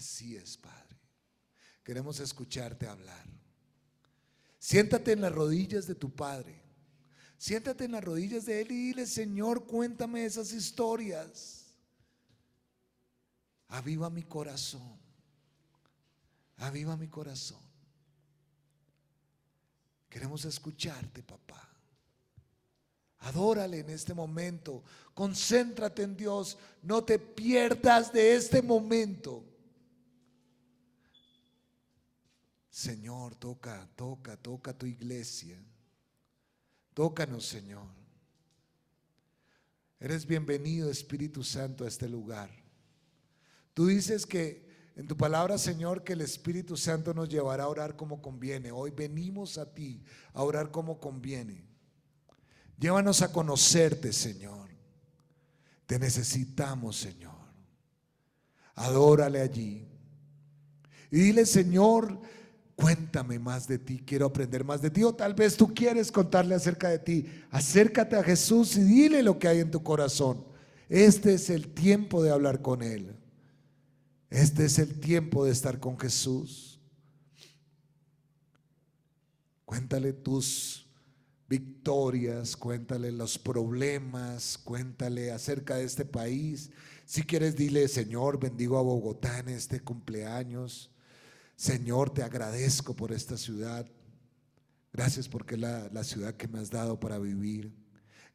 Así es, Padre. Queremos escucharte hablar. Siéntate en las rodillas de tu Padre. Siéntate en las rodillas de Él y dile, Señor, cuéntame esas historias. Aviva mi corazón. Aviva mi corazón. Queremos escucharte, papá. Adórale en este momento. Concéntrate en Dios. No te pierdas de este momento. Señor, toca, toca, toca tu iglesia. Tócanos, Señor. Eres bienvenido, Espíritu Santo, a este lugar. Tú dices que en tu palabra, Señor, que el Espíritu Santo nos llevará a orar como conviene. Hoy venimos a ti a orar como conviene. Llévanos a conocerte, Señor. Te necesitamos, Señor. Adórale allí. Y dile, Señor, Cuéntame más de ti, quiero aprender más de ti. O tal vez tú quieres contarle acerca de ti. Acércate a Jesús y dile lo que hay en tu corazón. Este es el tiempo de hablar con Él. Este es el tiempo de estar con Jesús. Cuéntale tus victorias, cuéntale los problemas, cuéntale acerca de este país. Si quieres, dile, Señor, bendigo a Bogotá en este cumpleaños. Señor, te agradezco por esta ciudad. Gracias porque es la, la ciudad que me has dado para vivir.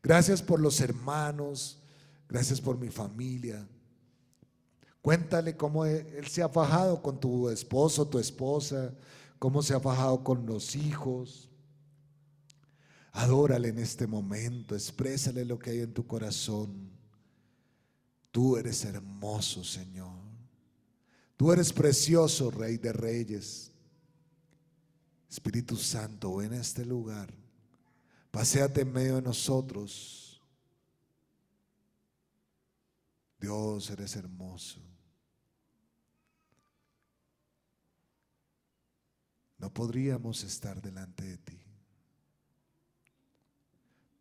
Gracias por los hermanos. Gracias por mi familia. Cuéntale cómo e, él se ha fajado con tu esposo, tu esposa, cómo se ha fajado con los hijos. Adórale en este momento, exprésale lo que hay en tu corazón. Tú eres hermoso, Señor. Tú eres precioso, Rey de Reyes. Espíritu Santo, ven a este lugar. Paseate en medio de nosotros. Dios, eres hermoso. No podríamos estar delante de ti.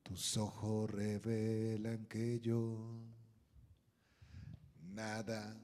Tus ojos revelan que yo nada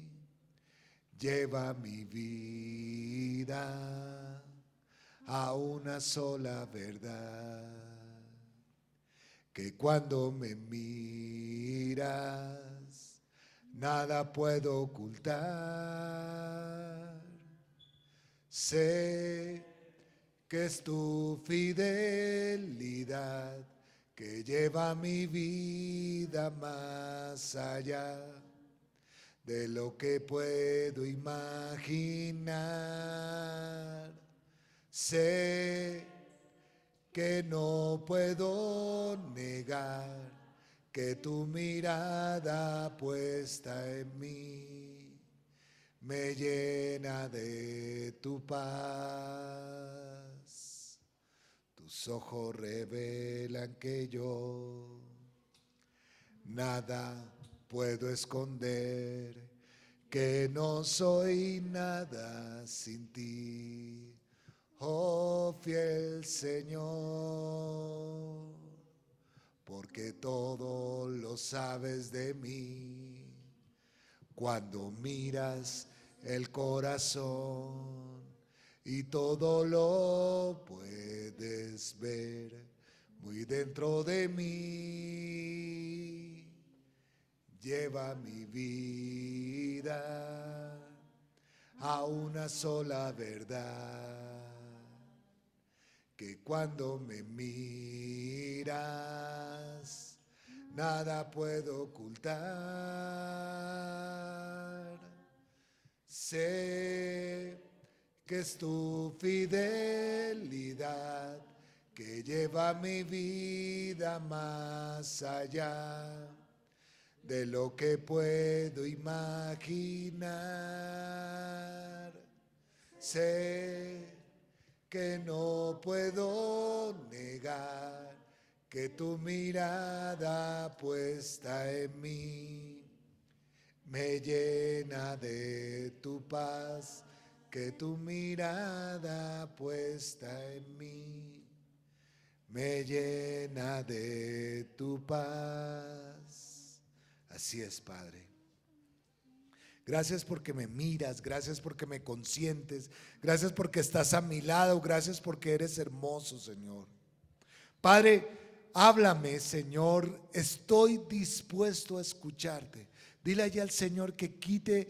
lleva mi vida a una sola verdad, que cuando me miras, nada puedo ocultar. Sé que es tu fidelidad que lleva mi vida más allá de lo que puedo imaginar. Sé que no puedo negar que tu mirada puesta en mí me llena de tu paz. Tus ojos revelan que yo nada puedo esconder, que no soy nada sin ti, oh fiel Señor, porque todo lo sabes de mí. Cuando miras el corazón y todo lo puedes ver muy dentro de mí lleva mi vida a una sola verdad, que cuando me miras, nada puedo ocultar. Sé que es tu fidelidad que lleva mi vida más allá de lo que puedo imaginar. Sé que no puedo negar que tu mirada puesta en mí me llena de tu paz, que tu mirada puesta en mí me llena de tu paz. Así es, Padre. Gracias porque me miras, gracias porque me consientes, gracias porque estás a mi lado, gracias porque eres hermoso, Señor. Padre, háblame, Señor, estoy dispuesto a escucharte. Dile allá al Señor que quite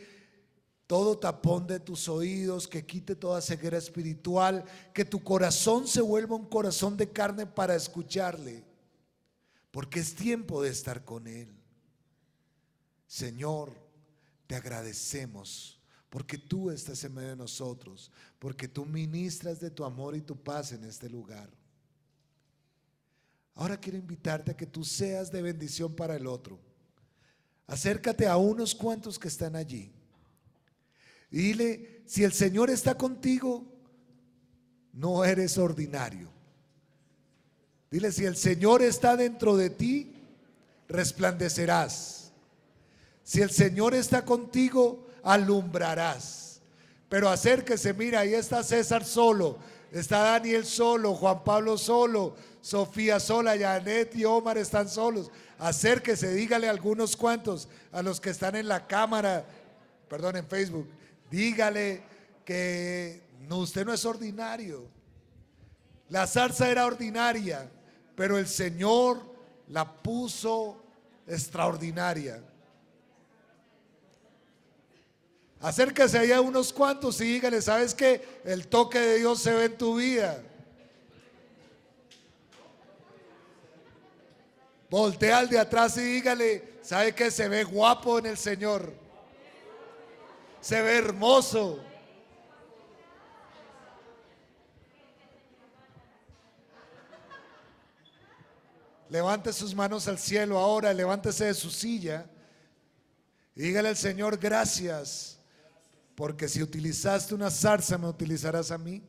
todo tapón de tus oídos, que quite toda ceguera espiritual, que tu corazón se vuelva un corazón de carne para escucharle, porque es tiempo de estar con Él. Señor, te agradecemos porque tú estás en medio de nosotros, porque tú ministras de tu amor y tu paz en este lugar. Ahora quiero invitarte a que tú seas de bendición para el otro. Acércate a unos cuantos que están allí. Dile, si el Señor está contigo, no eres ordinario. Dile, si el Señor está dentro de ti, resplandecerás. Si el Señor está contigo, alumbrarás. Pero acérquese, mira, ahí está César solo, está Daniel solo, Juan Pablo solo, Sofía sola, Janet y Omar están solos. Acérquese, dígale a algunos cuantos, a los que están en la cámara, perdón, en Facebook, dígale que no, usted no es ordinario. La zarza era ordinaria, pero el Señor la puso extraordinaria. Acérquese allá a unos cuantos y dígale, ¿sabes qué? El toque de Dios se ve en tu vida. Voltea al de atrás y dígale, ¿sabe qué? Se ve guapo en el Señor. Se ve hermoso. Levante sus manos al cielo ahora, levántese de su silla y dígale al Señor, gracias, porque si utilizaste una zarza, me utilizarás a mí.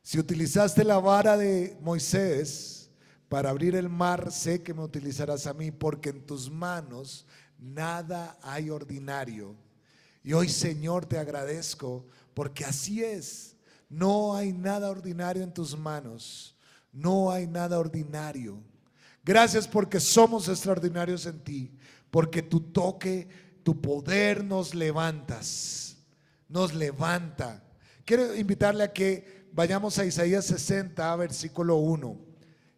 Si utilizaste la vara de Moisés para abrir el mar, sé que me utilizarás a mí, porque en tus manos nada hay ordinario. Y hoy, Señor, te agradezco, porque así es. No hay nada ordinario en tus manos. No hay nada ordinario. Gracias porque somos extraordinarios en ti, porque tu toque tu poder nos levantas, nos levanta. Quiero invitarle a que vayamos a Isaías 60, versículo 1.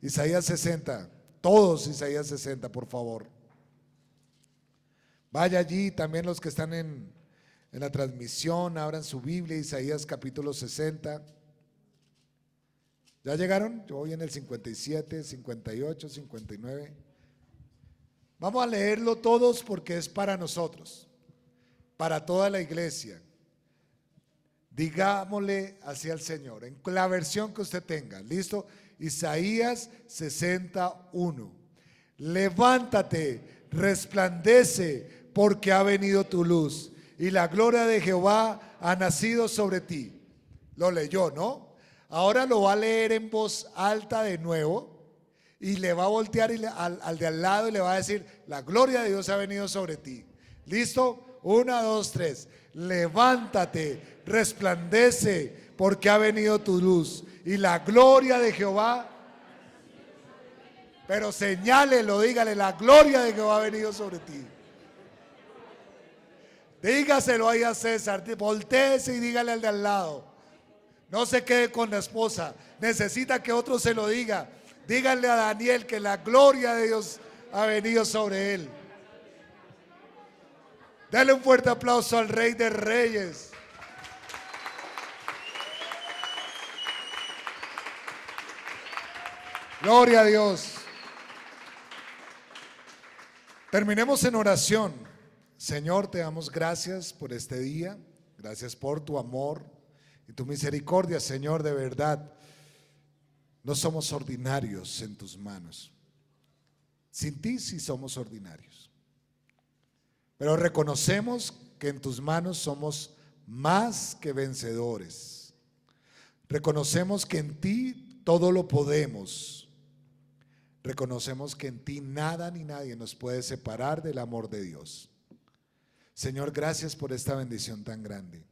Isaías 60, todos Isaías 60, por favor. Vaya allí, también los que están en, en la transmisión, abran su Biblia, Isaías capítulo 60. ¿Ya llegaron? Yo voy en el 57, 58, 59. Vamos a leerlo todos porque es para nosotros, para toda la iglesia. Digámosle hacia el Señor, en la versión que usted tenga. ¿Listo? Isaías 61. Levántate, resplandece, porque ha venido tu luz y la gloria de Jehová ha nacido sobre ti. Lo leyó, ¿no? Ahora lo va a leer en voz alta de nuevo y le va a voltear y al, al de al lado y le va a decir, la gloria de Dios ha venido sobre ti. ¿Listo? Una, dos, tres. Levántate, resplandece, porque ha venido tu luz y la gloria de Jehová. Pero señálelo, dígale, la gloria de Jehová ha venido sobre ti. Dígaselo ahí a César, volteese y dígale al de al lado. No se quede con la esposa, necesita que otro se lo diga. Díganle a Daniel que la gloria de Dios ha venido sobre él. Dale un fuerte aplauso al Rey de Reyes. Gloria a Dios. Terminemos en oración. Señor, te damos gracias por este día. Gracias por tu amor y tu misericordia, Señor, de verdad. No somos ordinarios en tus manos. Sin ti sí somos ordinarios. Pero reconocemos que en tus manos somos más que vencedores. Reconocemos que en ti todo lo podemos. Reconocemos que en ti nada ni nadie nos puede separar del amor de Dios. Señor, gracias por esta bendición tan grande.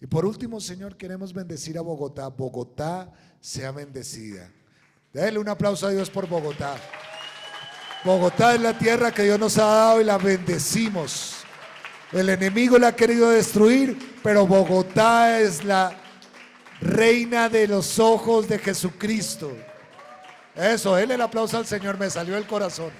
Y por último, Señor, queremos bendecir a Bogotá. Bogotá sea bendecida. Déle un aplauso a Dios por Bogotá. Bogotá es la tierra que Dios nos ha dado y la bendecimos. El enemigo la ha querido destruir, pero Bogotá es la reina de los ojos de Jesucristo. Eso, él el aplauso al Señor, me salió el corazón.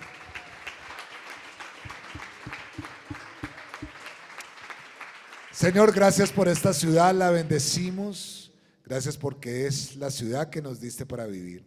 Señor, gracias por esta ciudad, la bendecimos. Gracias porque es la ciudad que nos diste para vivir.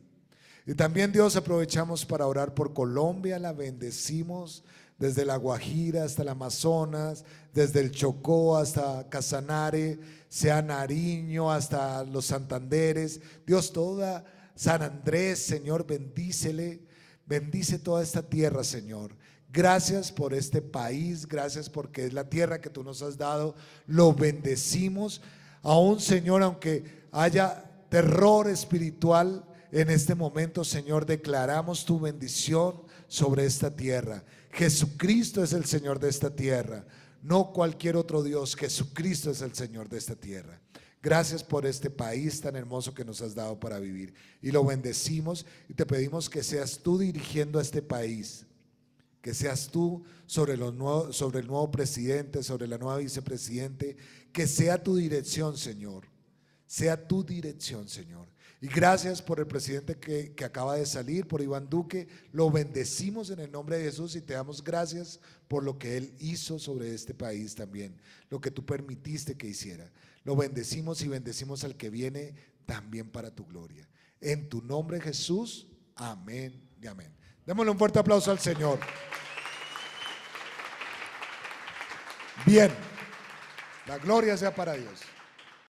Y también Dios aprovechamos para orar por Colombia, la bendecimos desde la Guajira hasta el Amazonas, desde el Chocó hasta Casanare, sea Nariño hasta los Santanderes. Dios, toda San Andrés, Señor, bendícele, bendice toda esta tierra, Señor. Gracias por este país, gracias porque es la tierra que tú nos has dado. Lo bendecimos. Aún, Señor, aunque haya terror espiritual en este momento, Señor, declaramos tu bendición sobre esta tierra. Jesucristo es el Señor de esta tierra, no cualquier otro Dios. Jesucristo es el Señor de esta tierra. Gracias por este país tan hermoso que nos has dado para vivir. Y lo bendecimos y te pedimos que seas tú dirigiendo a este país que seas tú sobre, el nuevo presidente, sobre la nueva vicepresidente, que sea tu dirección, Señor. Sea tu dirección, Señor. Y gracias por el presidente que, que acaba de salir, por Iván Duque. Lo bendecimos en el nombre de Jesús y te damos gracias por lo que él hizo sobre este país también, lo que tú permitiste que hiciera. Lo bendecimos y bendecimos al que viene también para tu gloria. En tu nombre, Jesús. Amén y amén. Démosle un fuerte aplauso al Señor. Bien, la gloria sea para Dios.